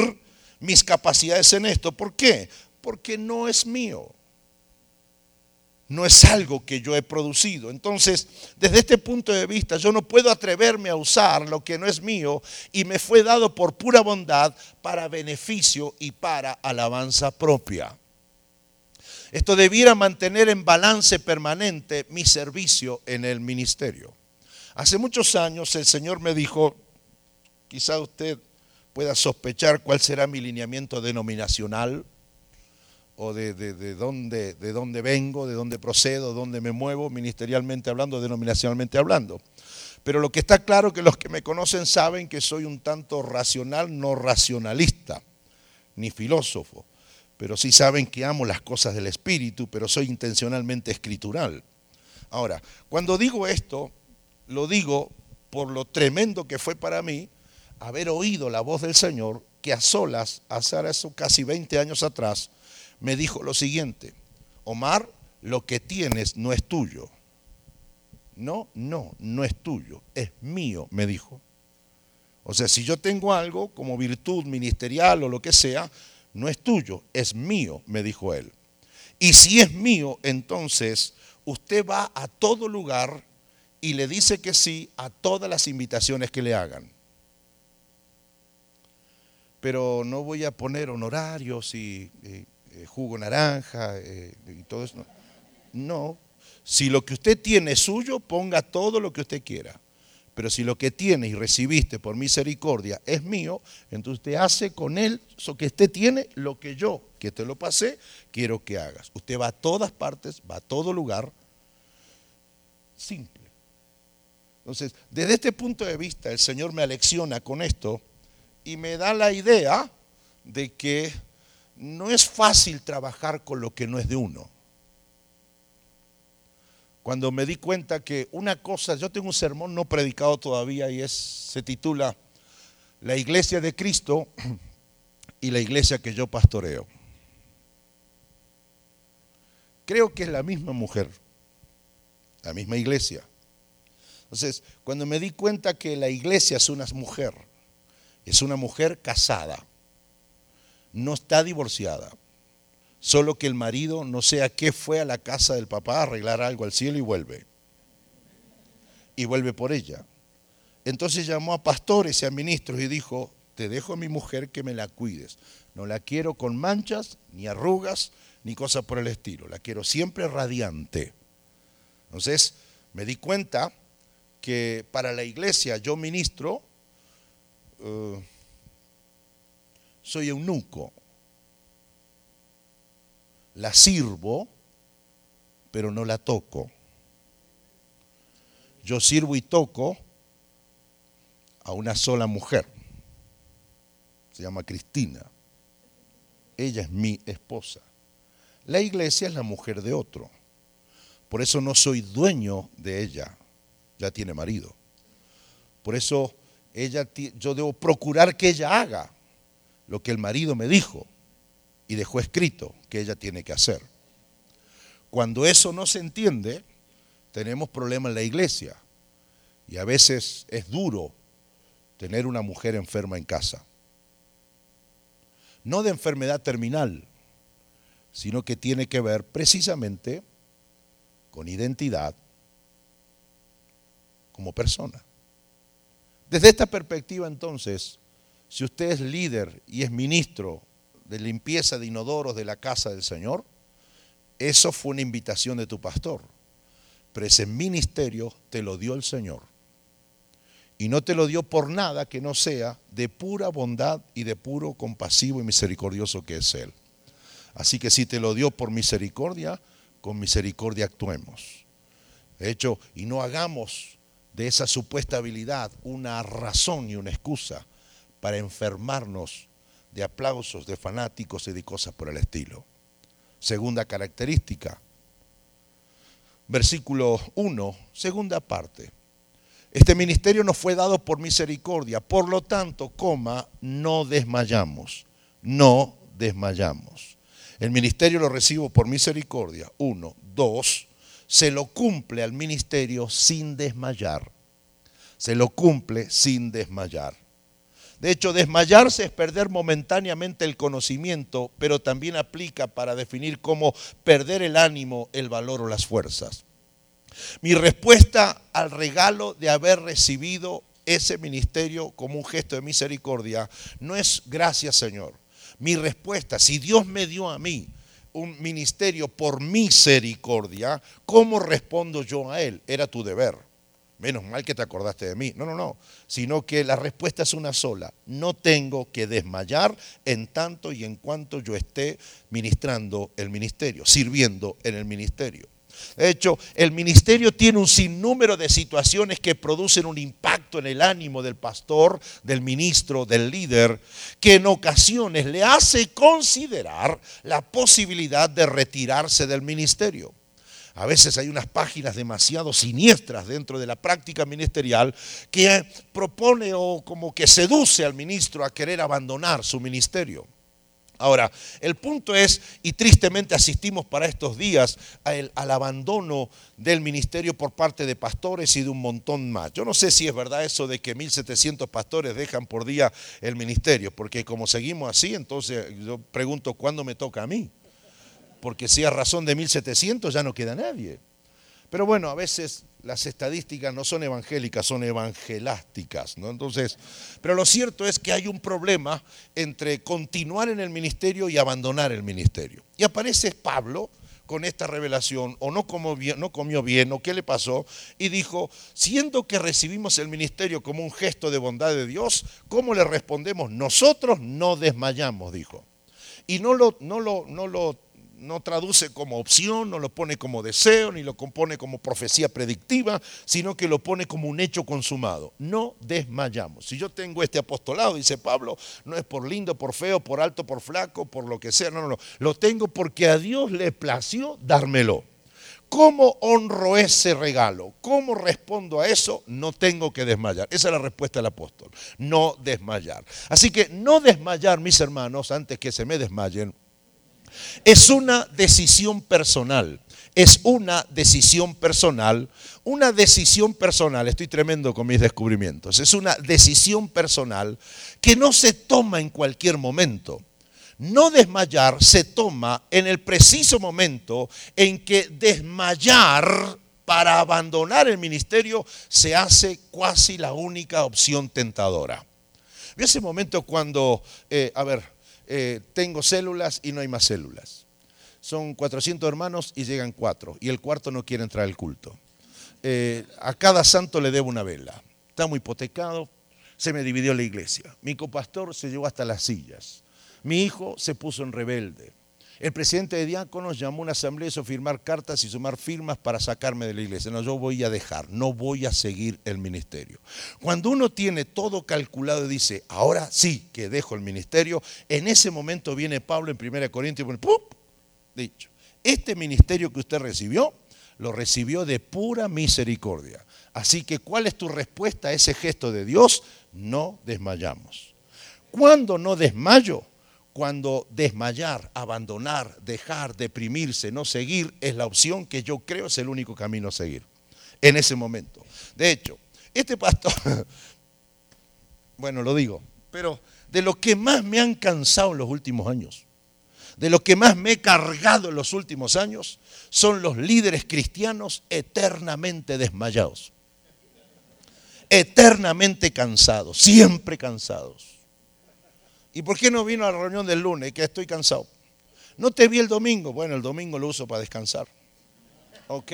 mis capacidades en esto. ¿Por qué? Porque no es mío no es algo que yo he producido. Entonces, desde este punto de vista, yo no puedo atreverme a usar lo que no es mío y me fue dado por pura bondad para beneficio y para alabanza propia. Esto debiera mantener en balance permanente mi servicio en el ministerio. Hace muchos años el Señor me dijo, quizá usted pueda sospechar cuál será mi lineamiento denominacional, o de, dónde, de dónde vengo, de dónde procedo, de dónde me muevo, ministerialmente hablando, denominacionalmente hablando. Pero lo que está claro es que los que me conocen saben que soy un tanto racional, no racionalista, ni filósofo. Pero sí saben que amo las cosas del espíritu, pero soy intencionalmente escritural. Ahora, cuando digo esto, lo digo por lo tremendo que fue para mí haber oído la voz del Señor que a solas, hace casi 20 años atrás, me dijo lo siguiente, Omar, lo que tienes no es tuyo. No, no, no es tuyo, es mío, me dijo. O sea, si yo tengo algo como virtud ministerial o lo que sea, no es tuyo, es mío, me dijo él. Y si es mío, entonces usted va a todo lugar y le dice que sí a todas las invitaciones que le hagan. Pero no voy a poner honorarios y, eh, jugo naranja eh, y todo eso. No, si lo que usted tiene es suyo, ponga todo lo que usted quiera. Pero si lo que tiene y recibiste por misericordia es mío, entonces usted hace con él, eso que usted tiene, lo que yo, que te lo pasé, quiero que hagas. Usted va a todas partes, va a todo lugar, simple. Entonces, desde este punto de vista, el Señor me alecciona con esto y me da la idea de que no es fácil trabajar con lo que no es de uno. Cuando me di cuenta que una cosa, yo tengo un sermón no predicado todavía y es, se titula La iglesia de Cristo y la iglesia que yo pastoreo. Creo que es la misma mujer, la misma iglesia. Entonces, cuando me di cuenta que la iglesia es una mujer, es una mujer casada, no está divorciada. Solo que el marido no sea qué fue a la casa del papá a arreglar algo al cielo y vuelve. Y vuelve por ella. Entonces llamó a pastores y a ministros y dijo, te dejo a mi mujer que me la cuides. No la quiero con manchas, ni arrugas, ni cosas por el estilo. La quiero siempre radiante. Entonces me di cuenta que para la iglesia yo ministro, eh, soy eunuco. La sirvo, pero no la toco. Yo sirvo y toco a una sola mujer. Se llama Cristina. Ella es mi esposa. La iglesia es la mujer de otro. Por eso no soy dueño de ella. Ya tiene marido. Por eso ella, yo debo procurar que ella haga lo que el marido me dijo y dejó escrito que ella tiene que hacer. Cuando eso no se entiende, tenemos problemas en la iglesia y a veces es duro tener una mujer enferma en casa. No de enfermedad terminal, sino que tiene que ver precisamente con identidad como persona. Desde esta perspectiva entonces, si usted es líder y es ministro de limpieza de inodoros de la casa del Señor, eso fue una invitación de tu pastor. Pero ese ministerio te lo dio el Señor. Y no te lo dio por nada que no sea de pura bondad y de puro compasivo y misericordioso que es Él. Así que si te lo dio por misericordia, con misericordia actuemos. De hecho, y no hagamos de esa supuesta habilidad una razón y una excusa para enfermarnos de aplausos de fanáticos y de cosas por el estilo. Segunda característica, versículo 1, segunda parte. Este ministerio nos fue dado por misericordia. Por lo tanto, coma, no desmayamos. No desmayamos. El ministerio lo recibo por misericordia. Uno. Dos. Se lo cumple al ministerio sin desmayar. Se lo cumple sin desmayar. De hecho, desmayarse es perder momentáneamente el conocimiento, pero también aplica para definir cómo perder el ánimo, el valor o las fuerzas. Mi respuesta al regalo de haber recibido ese ministerio como un gesto de misericordia no es gracias Señor. Mi respuesta, si Dios me dio a mí un ministerio por misericordia, ¿cómo respondo yo a Él? Era tu deber. Menos mal que te acordaste de mí. No, no, no. Sino que la respuesta es una sola. No tengo que desmayar en tanto y en cuanto yo esté ministrando el ministerio, sirviendo en el ministerio. De hecho, el ministerio tiene un sinnúmero de situaciones que producen un impacto en el ánimo del pastor, del ministro, del líder, que en ocasiones le hace considerar la posibilidad de retirarse del ministerio. A veces hay unas páginas demasiado siniestras dentro de la práctica ministerial que propone o como que seduce al ministro a querer abandonar su ministerio. Ahora, el punto es, y tristemente asistimos para estos días al, abandono del ministerio por parte de pastores y de un montón más. Yo no sé si es verdad eso de que 1.700 pastores dejan por día el ministerio, porque como seguimos así, entonces yo pregunto, ¿cuándo me toca a mí? Porque si a razón de 1.700 ya no queda nadie. Pero bueno, a veces las estadísticas no son evangélicas, son evangelásticas. ¿no? Entonces, pero lo cierto es que hay un problema entre continuar en el ministerio y abandonar el ministerio. Y aparece Pablo con esta revelación, o no, comió bien, no comió bien, o qué le pasó, y dijo, siendo que recibimos el ministerio como un gesto de bondad de Dios, ¿cómo le respondemos? Nosotros no desmayamos, dijo. Y no lo, no lo, no lo no traduce como opción, no lo pone como deseo, ni lo compone como profecía predictiva, sino que lo pone como un hecho consumado. No desmayamos. Si yo tengo este apostolado, dice Pablo, no es por lindo, por feo, por alto, por flaco, por lo que sea, no, no, no. Lo tengo porque a Dios le plació dármelo. ¿Cómo honro ese regalo? ¿Cómo respondo a eso? No tengo que desmayar. Esa es la respuesta del apóstol. No desmayar. Así que no desmayar, mis hermanos, antes que se me desmayen, es una decisión personal. Es una decisión personal. Una decisión personal, estoy tremendo con mis descubrimientos, es una decisión personal que no se toma en cualquier momento. No desmayar se toma en el preciso momento en que desmayar para abandonar el ministerio se hace casi la única opción tentadora. Vi ese momento cuando, eh, a ver, eh, tengo células y no hay más células. Son 400 hermanos y llegan cuatro, y el cuarto no quiere entrar al culto. Eh, a cada santo le debo una vela. Está muy hipotecado, se me dividió la iglesia. Mi copastor se llevó hasta las sillas. Mi hijo se puso en rebelde. El presidente de diáconos llamó a una asamblea, hizo firmar cartas y sumar firmas para sacarme de la iglesia. No, yo voy a dejar, no voy a seguir el ministerio. Cuando uno tiene todo calculado y dice, ahora sí que dejo el ministerio, en ese momento viene Pablo en 1 Corintios y pone, ¡pum! Dicho, este ministerio que usted recibió, lo recibió de pura misericordia. Así que, ¿cuál es tu respuesta a ese gesto de Dios? No desmayamos. ¿Cuándo no desmayo? Cuando desmayar, abandonar, dejar, deprimirse, no seguir, es la opción que yo creo es el único camino a seguir en ese momento. De hecho, este pastor, bueno, lo digo, pero de lo que más me han cansado en los últimos años, de lo que más me he cargado en los últimos años, son los líderes cristianos eternamente desmayados, eternamente cansados, siempre cansados ¿Y por qué no vino a la reunión del lunes? Que estoy cansado. No te vi el domingo. Bueno, el domingo lo uso para descansar. Ok.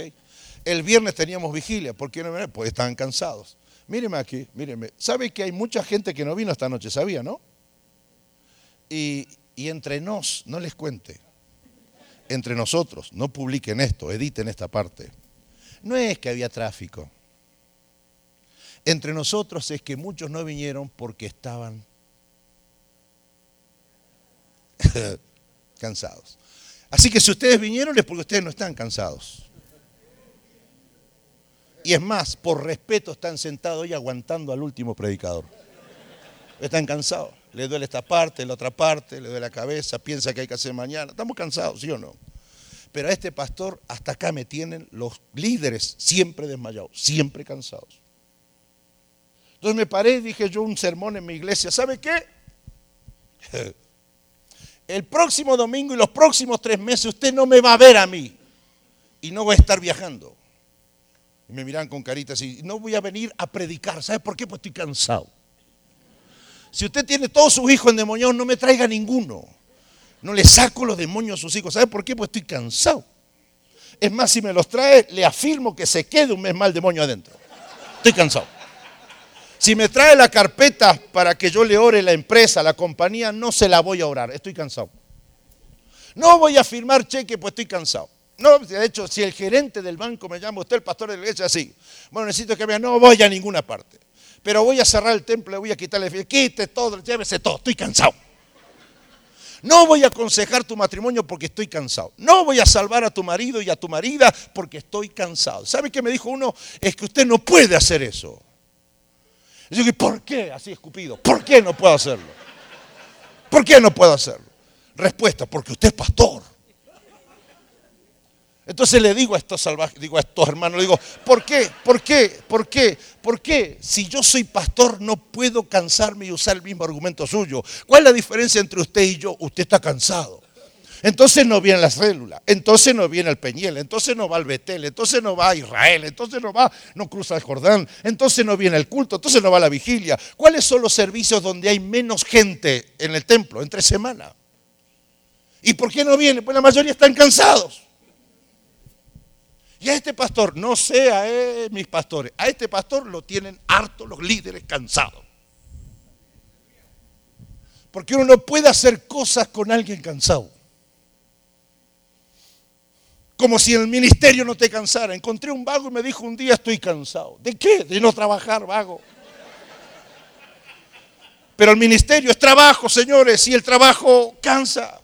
El viernes teníamos vigilia. ¿Por qué no vino? Pues estaban cansados. Míreme aquí, míreme. ¿Sabe que hay mucha gente que no vino esta noche? ¿Sabía, no? Y, y entre nos, no les cuente. Entre nosotros, no publiquen esto, editen esta parte. No es que había tráfico. Entre nosotros es que muchos no vinieron porque estaban cansados. Así que si ustedes vinieron es porque ustedes no están cansados. Y es más, por respeto están sentados ahí aguantando al último predicador. Están cansados. Le duele esta parte, la otra parte, le duele la cabeza, piensa que hay que hacer mañana. Estamos cansados, ¿sí o no? Pero a este pastor hasta acá me tienen los líderes siempre desmayados, siempre cansados. Entonces me paré y dije yo un sermón en mi iglesia. ¿Sabe qué? El próximo domingo y los próximos tres meses usted no me va a ver a mí. Y no voy a estar viajando. Y me miran con caritas y no voy a venir a predicar. ¿Sabe por qué? Pues estoy cansado. Si usted tiene todos sus hijos endemoniados, no me traiga ninguno. No le saco los demonios a sus hijos. ¿Sabe por qué? Pues estoy cansado. Es más, si me los trae, le afirmo que se quede un mes más el demonio adentro. Estoy cansado. Si me trae la carpeta para que yo le ore la empresa, la compañía, no se la voy a orar. Estoy cansado. No voy a firmar cheque, pues estoy cansado. No, de hecho, si el gerente del banco me llama, usted el pastor de la iglesia, sí. Bueno, necesito que vea, no voy a ninguna parte. Pero voy a cerrar el templo, voy a quitarle, quite todo, llévese todo, estoy cansado. No voy a aconsejar tu matrimonio porque estoy cansado. No voy a salvar a tu marido y a tu marida porque estoy cansado. ¿Sabe qué me dijo uno? Es que usted no puede hacer eso. Y yo ¿por qué? Así escupido. ¿Por qué no puedo hacerlo? ¿Por qué no puedo hacerlo? Respuesta, porque usted es pastor. Entonces le digo a estos salvajes, digo a estos hermanos, le digo, ¿por qué? ¿Por qué? ¿Por qué? ¿Por qué? Si yo soy pastor no puedo cansarme y usar el mismo argumento suyo. ¿Cuál es la diferencia entre usted y yo? Usted está cansado. Entonces no viene la célula, entonces no viene el Peñiel, entonces no va al Betel, entonces no va a Israel, entonces no va, no cruza el Jordán, entonces no viene el culto, entonces no va la vigilia. ¿Cuáles son los servicios donde hay menos gente en el templo entre semana? ¿Y por qué no viene? Pues la mayoría están cansados. Y a este pastor, no sea mis pastores, a este pastor lo tienen harto los líderes cansados. Porque uno no puede hacer cosas con alguien cansado. Como si el ministerio no te cansara. Encontré un vago y me dijo un día estoy cansado. ¿De qué? De no trabajar, vago. Pero el ministerio es trabajo, señores, y el trabajo cansa.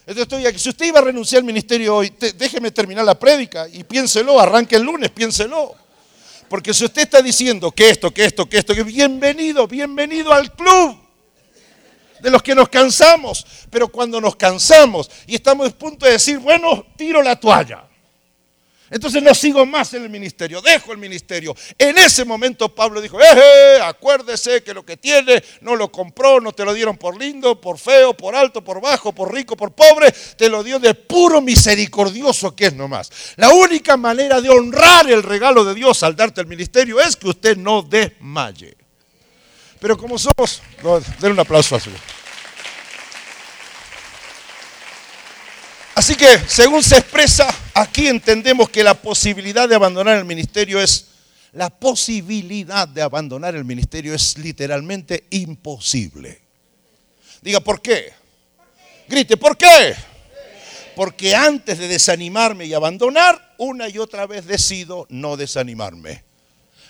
Entonces estoy aquí. Si usted iba a renunciar al ministerio hoy, déjeme terminar la prédica y piénselo, arranque el lunes, piénselo. Porque si usted está diciendo que esto, que esto, que esto, que bienvenido, bienvenido al club de los que nos cansamos. Pero cuando nos cansamos y estamos a punto de decir, bueno, tiro la toalla. Entonces no sigo más en el ministerio, dejo el ministerio. En ese momento Pablo dijo, eh, acuérdese que lo que tiene no lo compró, no te lo dieron por lindo, por feo, por alto, por bajo, por rico, por pobre, te lo dio de puro misericordioso que es nomás. La única manera de honrar el regalo de Dios al darte el ministerio es que usted no desmaye. Pero como somos, den un aplauso a su. Así que, según se expresa, aquí entendemos que la posibilidad de abandonar el ministerio es, la posibilidad de abandonar el ministerio es literalmente imposible. Diga, ¿por qué? Grite, ¿por qué? Porque antes de desanimarme y abandonar, una y otra vez decido no desanimarme,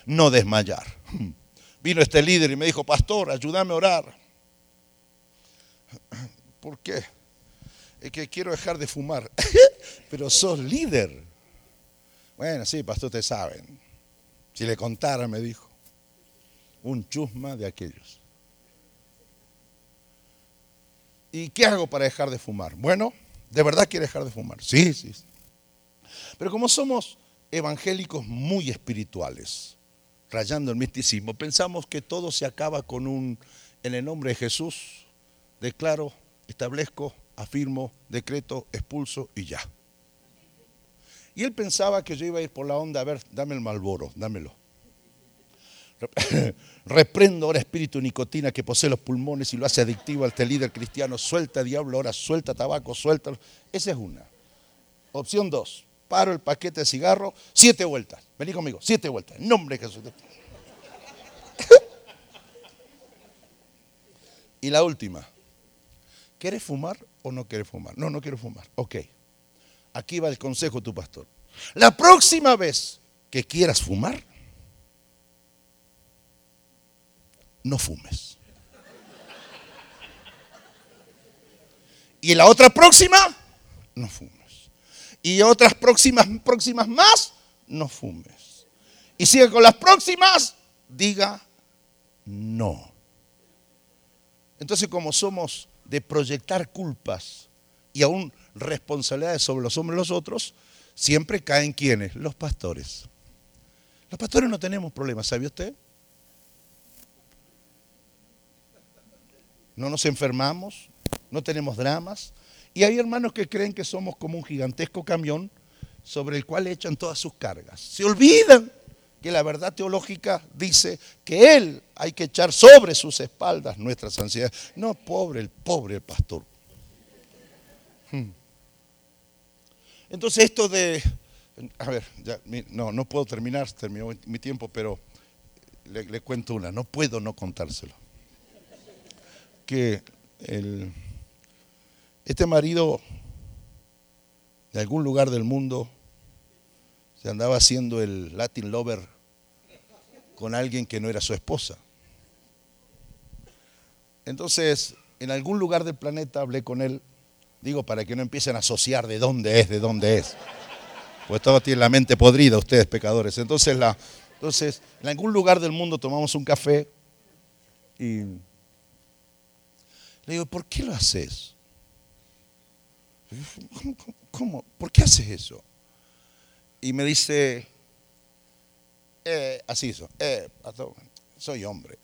no desmayar. Vino este líder y me dijo, pastor, ayúdame a orar. ¿Por qué? Es que quiero dejar de fumar. Pero sos líder. Bueno, sí, pastor, ustedes saben. Si le contara, me dijo. Un chusma de aquellos. ¿Y qué hago para dejar de fumar? Bueno, ¿de verdad quiere dejar de fumar? Sí, sí. Pero como somos evangélicos muy espirituales, rayando el misticismo, pensamos que todo se acaba con un, en el nombre de Jesús, declaro, establezco, afirmo, decreto, expulso y ya. Y él pensaba que yo iba a ir por la onda, a ver, dame el malboro, dámelo. Reprendo ahora espíritu nicotina que posee los pulmones y lo hace adictivo al líder cristiano. Suelta diablo, ahora suelta tabaco, suelta. Esa es una. Opción dos paro el paquete de cigarro, siete vueltas. Vení conmigo, siete vueltas. En nombre de Jesús. y la última. ¿Quieres fumar o no quieres fumar? No, no quiero fumar. Ok. Aquí va el consejo de tu pastor. La próxima vez que quieras fumar, no fumes. Y la otra próxima, no fumes y otras próximas, próximas más, no fumes. y sigue con las próximas, diga no. Entonces, como somos de proyectar culpas y aún responsabilidades sobre los hombres y los otros, siempre caen quienes? Los pastores. Los pastores no tenemos problemas, ¿sabe usted? No nos enfermamos, no tenemos dramas. Y hay hermanos que creen que somos como un gigantesco camión sobre el cual echan todas sus cargas. Se olvidan que la verdad teológica dice que Él hay que echar sobre sus espaldas nuestras ansiedades. No, pobre, el pobre pastor. Hmm. Entonces esto de, a ver, ya, no, no puedo terminar, terminó mi tiempo, pero le, le cuento una, no puedo no contárselo. Que el, este marido de algún lugar del mundo se andaba haciendo el Latin lover con alguien que no era su esposa. Entonces, en algún lugar del planeta hablé con él, digo, para que no empiecen a asociar de dónde es, de dónde es. Pues todos tienen la mente podrida, ustedes pecadores. Entonces, la, entonces, en algún lugar del mundo tomamos un café y le digo, ¿por qué lo haces? ¿Cómo, ¿Por qué haces eso? Y me dice, eh, así eso, eh, soy hombre.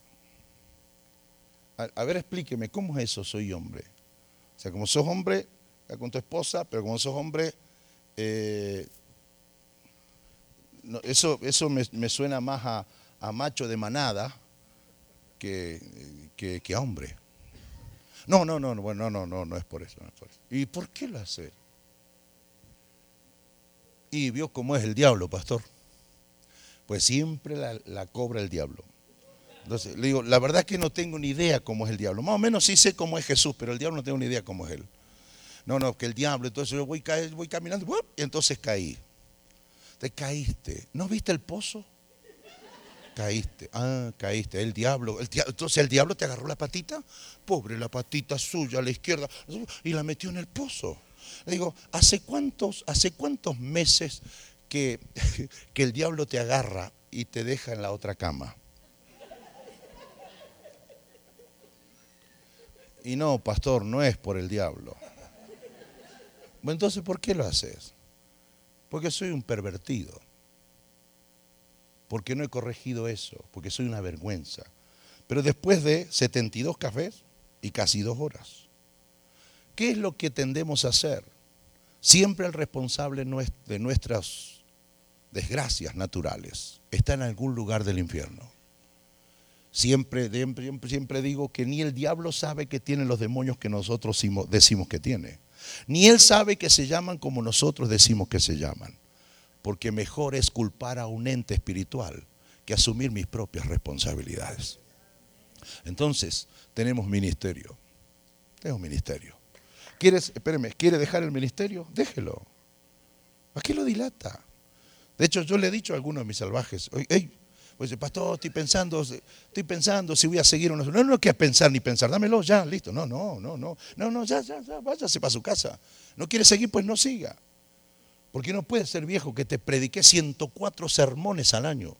A, ver, explíqueme, ¿cómo es eso, soy hombre? O sea, como sos hombre, con tu esposa, pero como sos hombre, eh, eso, eso me, suena más a, macho de manada que, a hombre. No, no, no, no, no, no, no, no es por eso, no es por eso. ¿Y por qué lo hace? Y vio cómo es el diablo, pastor. Pues siempre la, cobra el diablo. Entonces, le digo, la verdad es que no tengo ni idea cómo es el diablo. Más o menos sí sé cómo es Jesús, pero el diablo no tengo ni idea cómo es él. No, no, que el diablo, entonces yo voy, voy caminando y entonces caí. Te caíste. ¿No viste el pozo? Caíste. Ah, caíste. El diablo, el Entonces el diablo te agarró la patita. Pobre la patita suya a la izquierda. Y la metió en el pozo. Le digo, ¿hace cuántos, hace cuántos meses que, que el diablo te agarra y te deja en la otra cama? Y no, pastor, no es por el diablo. Bueno, entonces, ¿por qué lo haces? Porque soy un pervertido. Porque no he corregido eso. Porque soy una vergüenza. Pero después de 72 cafés y casi dos horas, ¿qué es lo que tendemos a hacer? Siempre el responsable de nuestras desgracias naturales está en algún lugar del infierno. Siempre, digo que ni el diablo sabe que tiene los demonios que nosotros decimos que tiene. Ni él sabe que se llaman como nosotros decimos que se llaman. Porque mejor es culpar a un ente espiritual que asumir mis propias responsabilidades. Entonces, tenemos ministerio. Tenemos ministerio. ¿Quieres, espéreme, ¿quiere dejar el ministerio? Déjelo. ¿A qué lo dilata? De hecho, yo le he dicho a algunos de mis salvajes, hey, pues pastor, estoy pensando, estoy pensando si voy a seguir o no. No, no, que pensar ni pensar, dámelo ya, listo. No, no, no, no, no, no, ya, ya, ya, váyase para su casa. No quiere seguir, pues no siga. Porque no puede ser viejo que te prediqué 104 sermones al año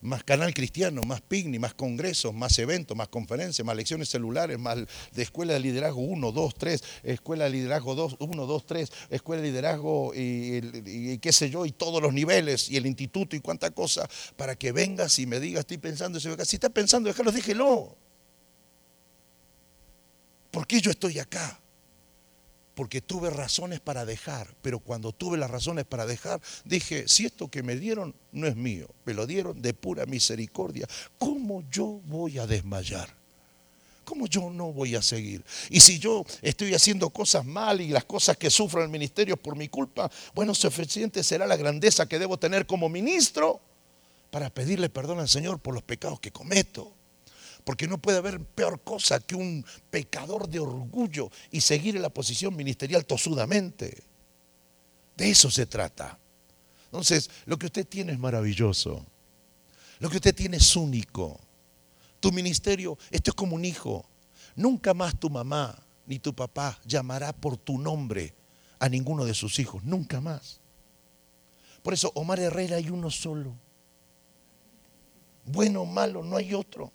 más canal cristiano, más picnic, más congresos, más eventos, más conferencias, más lecciones celulares, más de escuela de liderazgo 1, 2, 3, escuela de liderazgo 2, 1, 2, 3, escuela de liderazgo y, qué sé yo, y todos los niveles, y el instituto y cuánta cosa, para que vengas y me digas, estoy pensando, si estás pensando, déjalo, dígelo. ¿Por qué yo estoy acá? Porque tuve razones para dejar, pero cuando tuve las razones para dejar, dije, si esto que me dieron no es mío, me lo dieron de pura misericordia, ¿cómo yo voy a desmayar? ¿Cómo yo no voy a seguir? Y si yo estoy haciendo cosas mal y las cosas que sufro en el ministerio por mi culpa, bueno, suficiente será la grandeza que debo tener como ministro para pedirle perdón al Señor por los pecados que cometo. Porque no puede haber peor cosa que un pecador de orgullo y seguir en la posición ministerial tosudamente. De eso se trata. Entonces, lo que usted tiene es maravilloso. Lo que usted tiene es único. Tu ministerio, esto es como un hijo. Nunca más tu mamá ni tu papá llamará por tu nombre a ninguno de sus hijos. Nunca más. Por eso, Omar Herrera hay uno solo. Bueno o malo, no hay otro.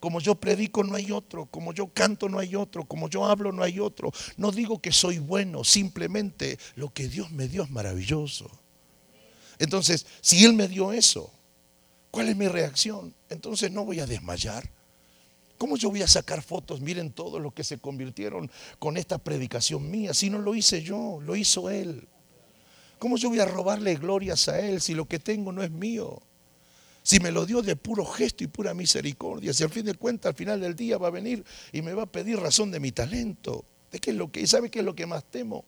Como yo predico no hay otro, como yo canto no hay otro, como yo hablo no hay otro. No digo que soy bueno, simplemente lo que Dios me dio es maravilloso. Entonces, si Él me dio eso, ¿cuál es mi reacción? Entonces no voy a desmayar. ¿Cómo yo voy a sacar fotos? Miren todos los que se convirtieron con esta predicación mía. Si no lo hice yo, lo hizo Él. ¿Cómo yo voy a robarle glorias a Él si lo que tengo no es mío? Si me lo dio de puro gesto y pura misericordia, si al fin de cuentas, al final del día va a venir y me va a pedir razón de mi talento. ¿De qué es lo que, ¿Sabe qué es lo que más temo?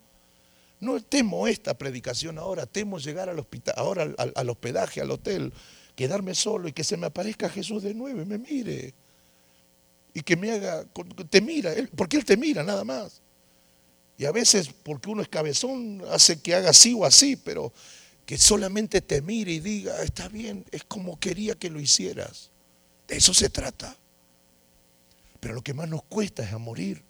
No temo esta predicación ahora, temo llegar al hospital, ahora al, hospedaje, al hotel, quedarme solo y que se me aparezca Jesús de nuevo y me mire y que me haga, te mira, porque Él te mira nada más. Y a veces porque uno es cabezón hace que haga así o así, pero que solamente te mire y diga, está bien, es como quería que lo hicieras. De eso se trata. Pero lo que más nos cuesta es a morir.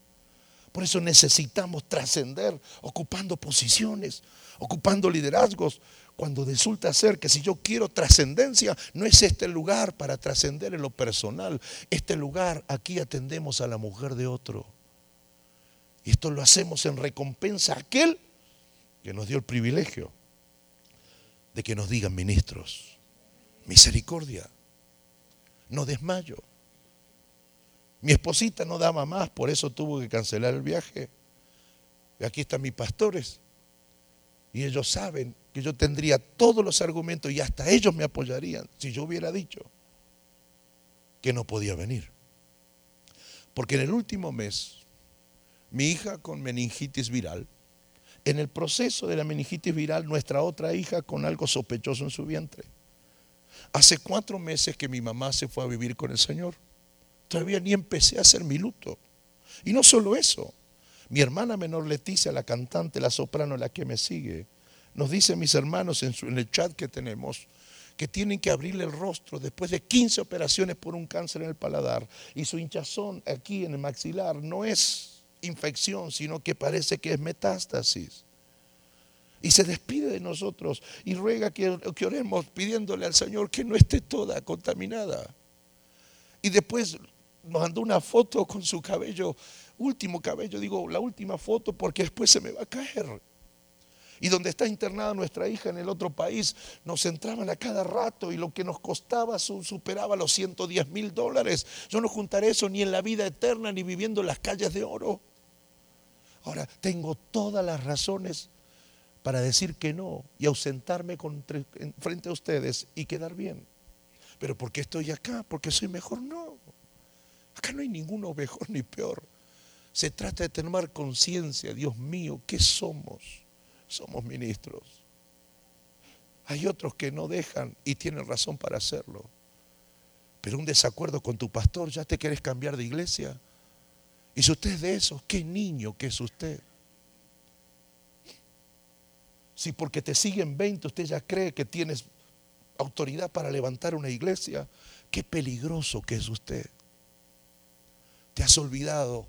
Por eso necesitamos trascender ocupando posiciones, ocupando liderazgos, cuando resulta ser que si yo quiero trascendencia, no es este lugar para trascender en lo personal. Este lugar, aquí atendemos a la mujer de otro. Y esto lo hacemos en recompensa a aquel que nos dio el privilegio de que nos digan ministros, misericordia, no desmayo. Mi esposita no daba más, por eso tuvo que cancelar el viaje. Aquí están mis pastores. Y ellos saben que yo tendría todos los argumentos y hasta ellos me apoyarían si yo hubiera dicho que no podía venir. Porque en el último mes, mi hija con meningitis viral, en el proceso de la meningitis viral, nuestra otra hija con algo sospechoso en su vientre. Hace cuatro meses que mi mamá se fue a vivir con el Señor. Todavía ni empecé a hacer mi luto. Y no solo eso, mi hermana menor Leticia, la cantante, la soprano, la que me sigue, nos dicen mis hermanos en, en, el chat que tenemos que tienen que abrirle el rostro después de 15 operaciones por un cáncer en el paladar y su hinchazón aquí en el maxilar no es infección, sino que parece que es metástasis. Y se despide de nosotros y ruega que, oremos pidiéndole al Señor que no esté toda contaminada. Y después nos mandó una foto con su cabello último cabello, digo, la última foto porque después se me va a caer. Y donde está internada nuestra hija en el otro país, nos entraban a cada rato y lo que nos costaba superaba los 110 mil dólares. Yo no juntaré eso ni en la vida eterna ni viviendo en las calles de oro. Ahora, tengo todas las razones para decir que no y ausentarme frente a ustedes y quedar bien. Pero ¿por qué estoy acá? ¿Porque soy mejor? No. Acá no hay ninguno mejor ni peor. Se trata de tener conciencia, Dios mío, ¿qué somos? Somos ministros. Hay otros que no dejan y tienen razón para hacerlo. Pero un desacuerdo con tu pastor, ya te quieres cambiar de iglesia. Y si usted es de esos, qué niño que es usted. Si porque te siguen 20 usted ya cree que tienes autoridad para levantar una iglesia, qué peligroso que es usted. Te has olvidado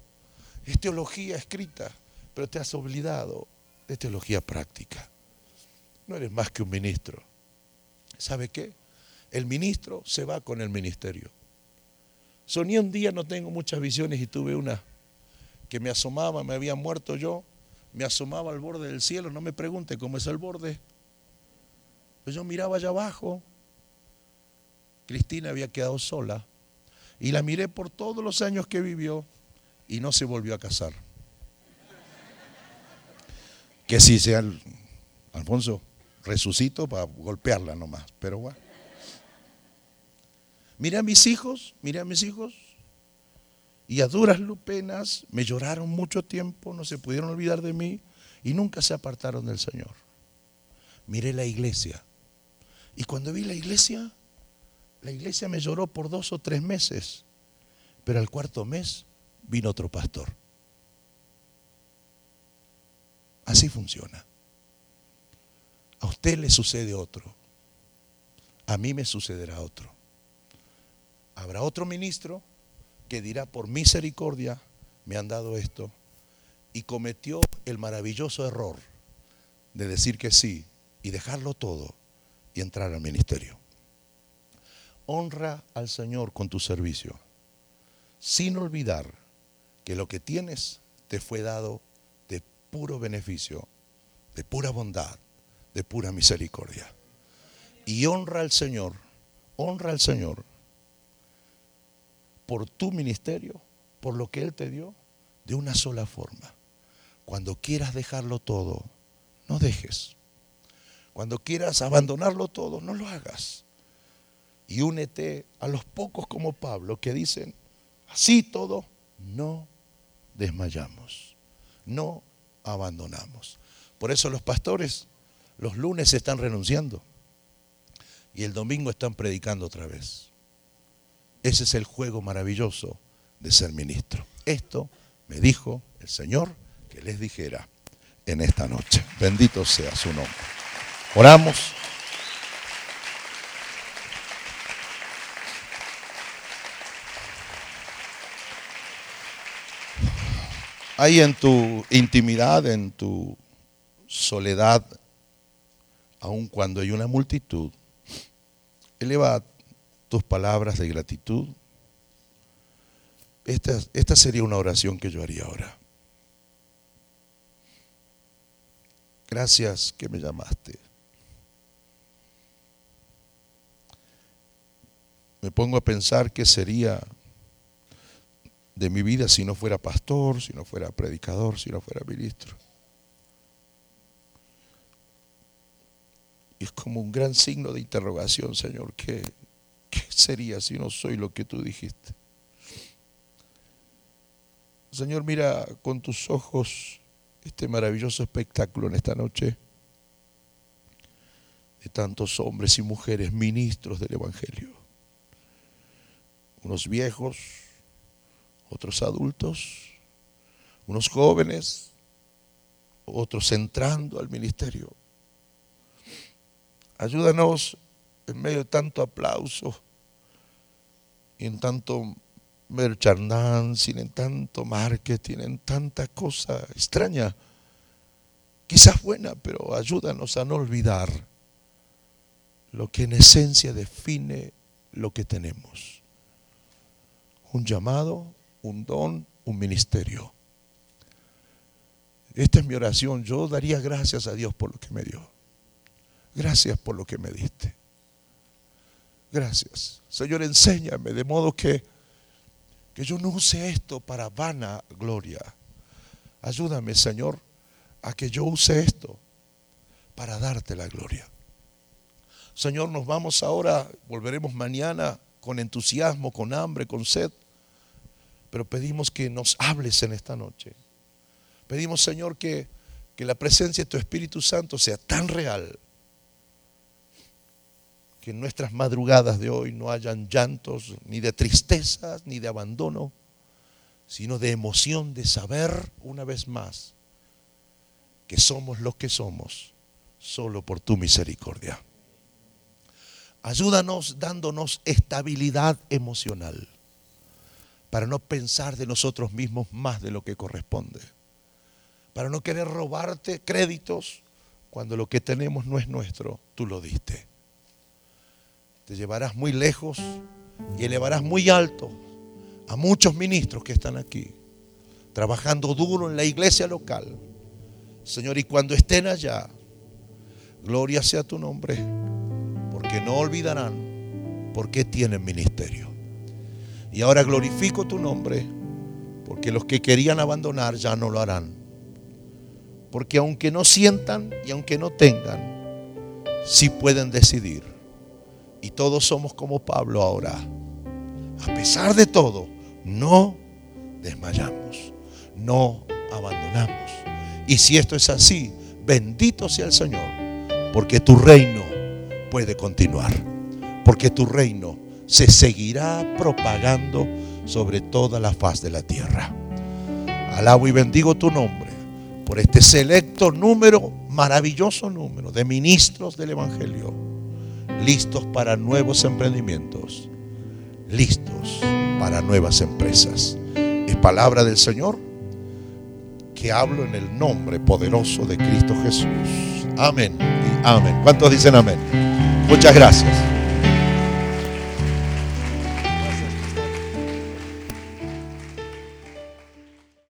es teología escrita, pero te has olvidado de teología práctica. No eres más que un ministro. ¿Sabe qué? El ministro se va con el ministerio. Soñé un día, no tengo muchas visiones y tuve una que me asomaba, me había muerto yo, me asomaba al borde del cielo, no me pregunte cómo es el borde. Pues yo miraba allá abajo, Cristina había quedado sola y la miré por todos los años que vivió y no se volvió a casar. Que si sea Alfonso, resucito para golpearla nomás, pero bueno. Miré a mis hijos, miré a mis hijos, y a duras penas me lloraron mucho tiempo, no se pudieron olvidar de mí y nunca se apartaron del Señor. Miré la iglesia, y cuando vi la iglesia, la iglesia me lloró por dos o tres meses, pero al cuarto mes vino otro pastor. Así funciona. A usted le sucede otro. A mí me sucederá otro. Habrá otro ministro que dirá, por misericordia me han dado esto. Y cometió el maravilloso error de decir que sí y dejarlo todo y entrar al ministerio. honra al Señor con tu servicio, sin olvidar que lo que tienes te fue dado de puro beneficio, de pura bondad, de pura misericordia. Y honra al Señor, honra al Señor por tu ministerio, por lo que Él te dio, de una sola forma. Cuando quieras dejarlo todo, no dejes. Cuando quieras abandonarlo todo, no lo hagas. Y únete a los pocos como Pablo que dicen, así todo, no desmayamos, no abandonamos. Por eso los pastores los lunes están renunciando y el domingo están predicando otra vez. Ese es el juego maravilloso de ser ministro. Esto me dijo el Señor que les dijera en esta noche. Bendito sea su nombre. Oramos. Ahí en tu intimidad, en tu soledad, aun cuando hay una multitud, eleva tus palabras de gratitud. Esta, esta sería una oración que yo haría ahora. Gracias que me llamaste. Me pongo a pensar qué sería de mi vida si no fuera pastor, si no fuera predicador, si no fuera ministro. Es como un gran signo de interrogación, Señor. ¿Qué, ¿Qué sería si no soy lo que tú dijiste? Señor, mira con tus ojos este maravilloso espectáculo en esta noche de tantos hombres y mujeres ministros del Evangelio. Unos viejos, otros adultos, unos jóvenes, otros entrando al ministerio. Ayúdanos en medio de tanto aplauso y en tanto merchandising, en tanto marketing, en tanta cosa extraña, quizás buena, pero ayúdanos a no olvidar lo que en esencia define lo que tenemos. Un llamado, un don, un ministerio. Esta es mi oración. Yo daría gracias a Dios por lo que me dio. Gracias por lo que me diste. Gracias. Señor, enséñame de modo que que yo no use esto para vana gloria. Ayúdame, Señor, a que yo use esto para darte la gloria. Señor, nos vamos ahora, volveremos mañana con entusiasmo, con hambre, con sed, pero pedimos que nos hables en esta noche. Pedimos, Señor, que, que la presencia de tu Espíritu Santo sea tan real que en nuestras madrugadas de hoy no hayan llantos ni de tristezas ni de abandono, sino de emoción de saber una vez más que somos los que somos solo por tu misericordia. Ayúdanos dándonos estabilidad emocional para no pensar de nosotros mismos más de lo que corresponde, para no querer robarte créditos cuando lo que tenemos no es nuestro, tú lo diste te llevarás muy lejos y elevarás muy alto a muchos ministros que están aquí, trabajando duro en la iglesia local. Señor, y cuando estén allá, gloria sea tu nombre, porque no olvidarán por qué tienen ministerio. Y ahora glorifico tu nombre, porque los que querían abandonar ya no lo harán. Porque aunque no sientan y aunque no tengan, sí pueden decidir y todos somos como Pablo ahora. A pesar de todo, no desmayamos, no abandonamos. Y si esto es así, bendito sea el Señor, porque tu reino puede continuar, porque tu reino se seguirá propagando sobre toda la faz de la tierra. Alabo y bendigo tu nombre por este selecto número, maravilloso número de ministros del Evangelio listos para nuevos emprendimientos, listos para nuevas empresas. Es palabra del Señor que hablo en el nombre poderoso de Cristo Jesús. Amén y amén. ¿Cuántos dicen amén? Muchas gracias.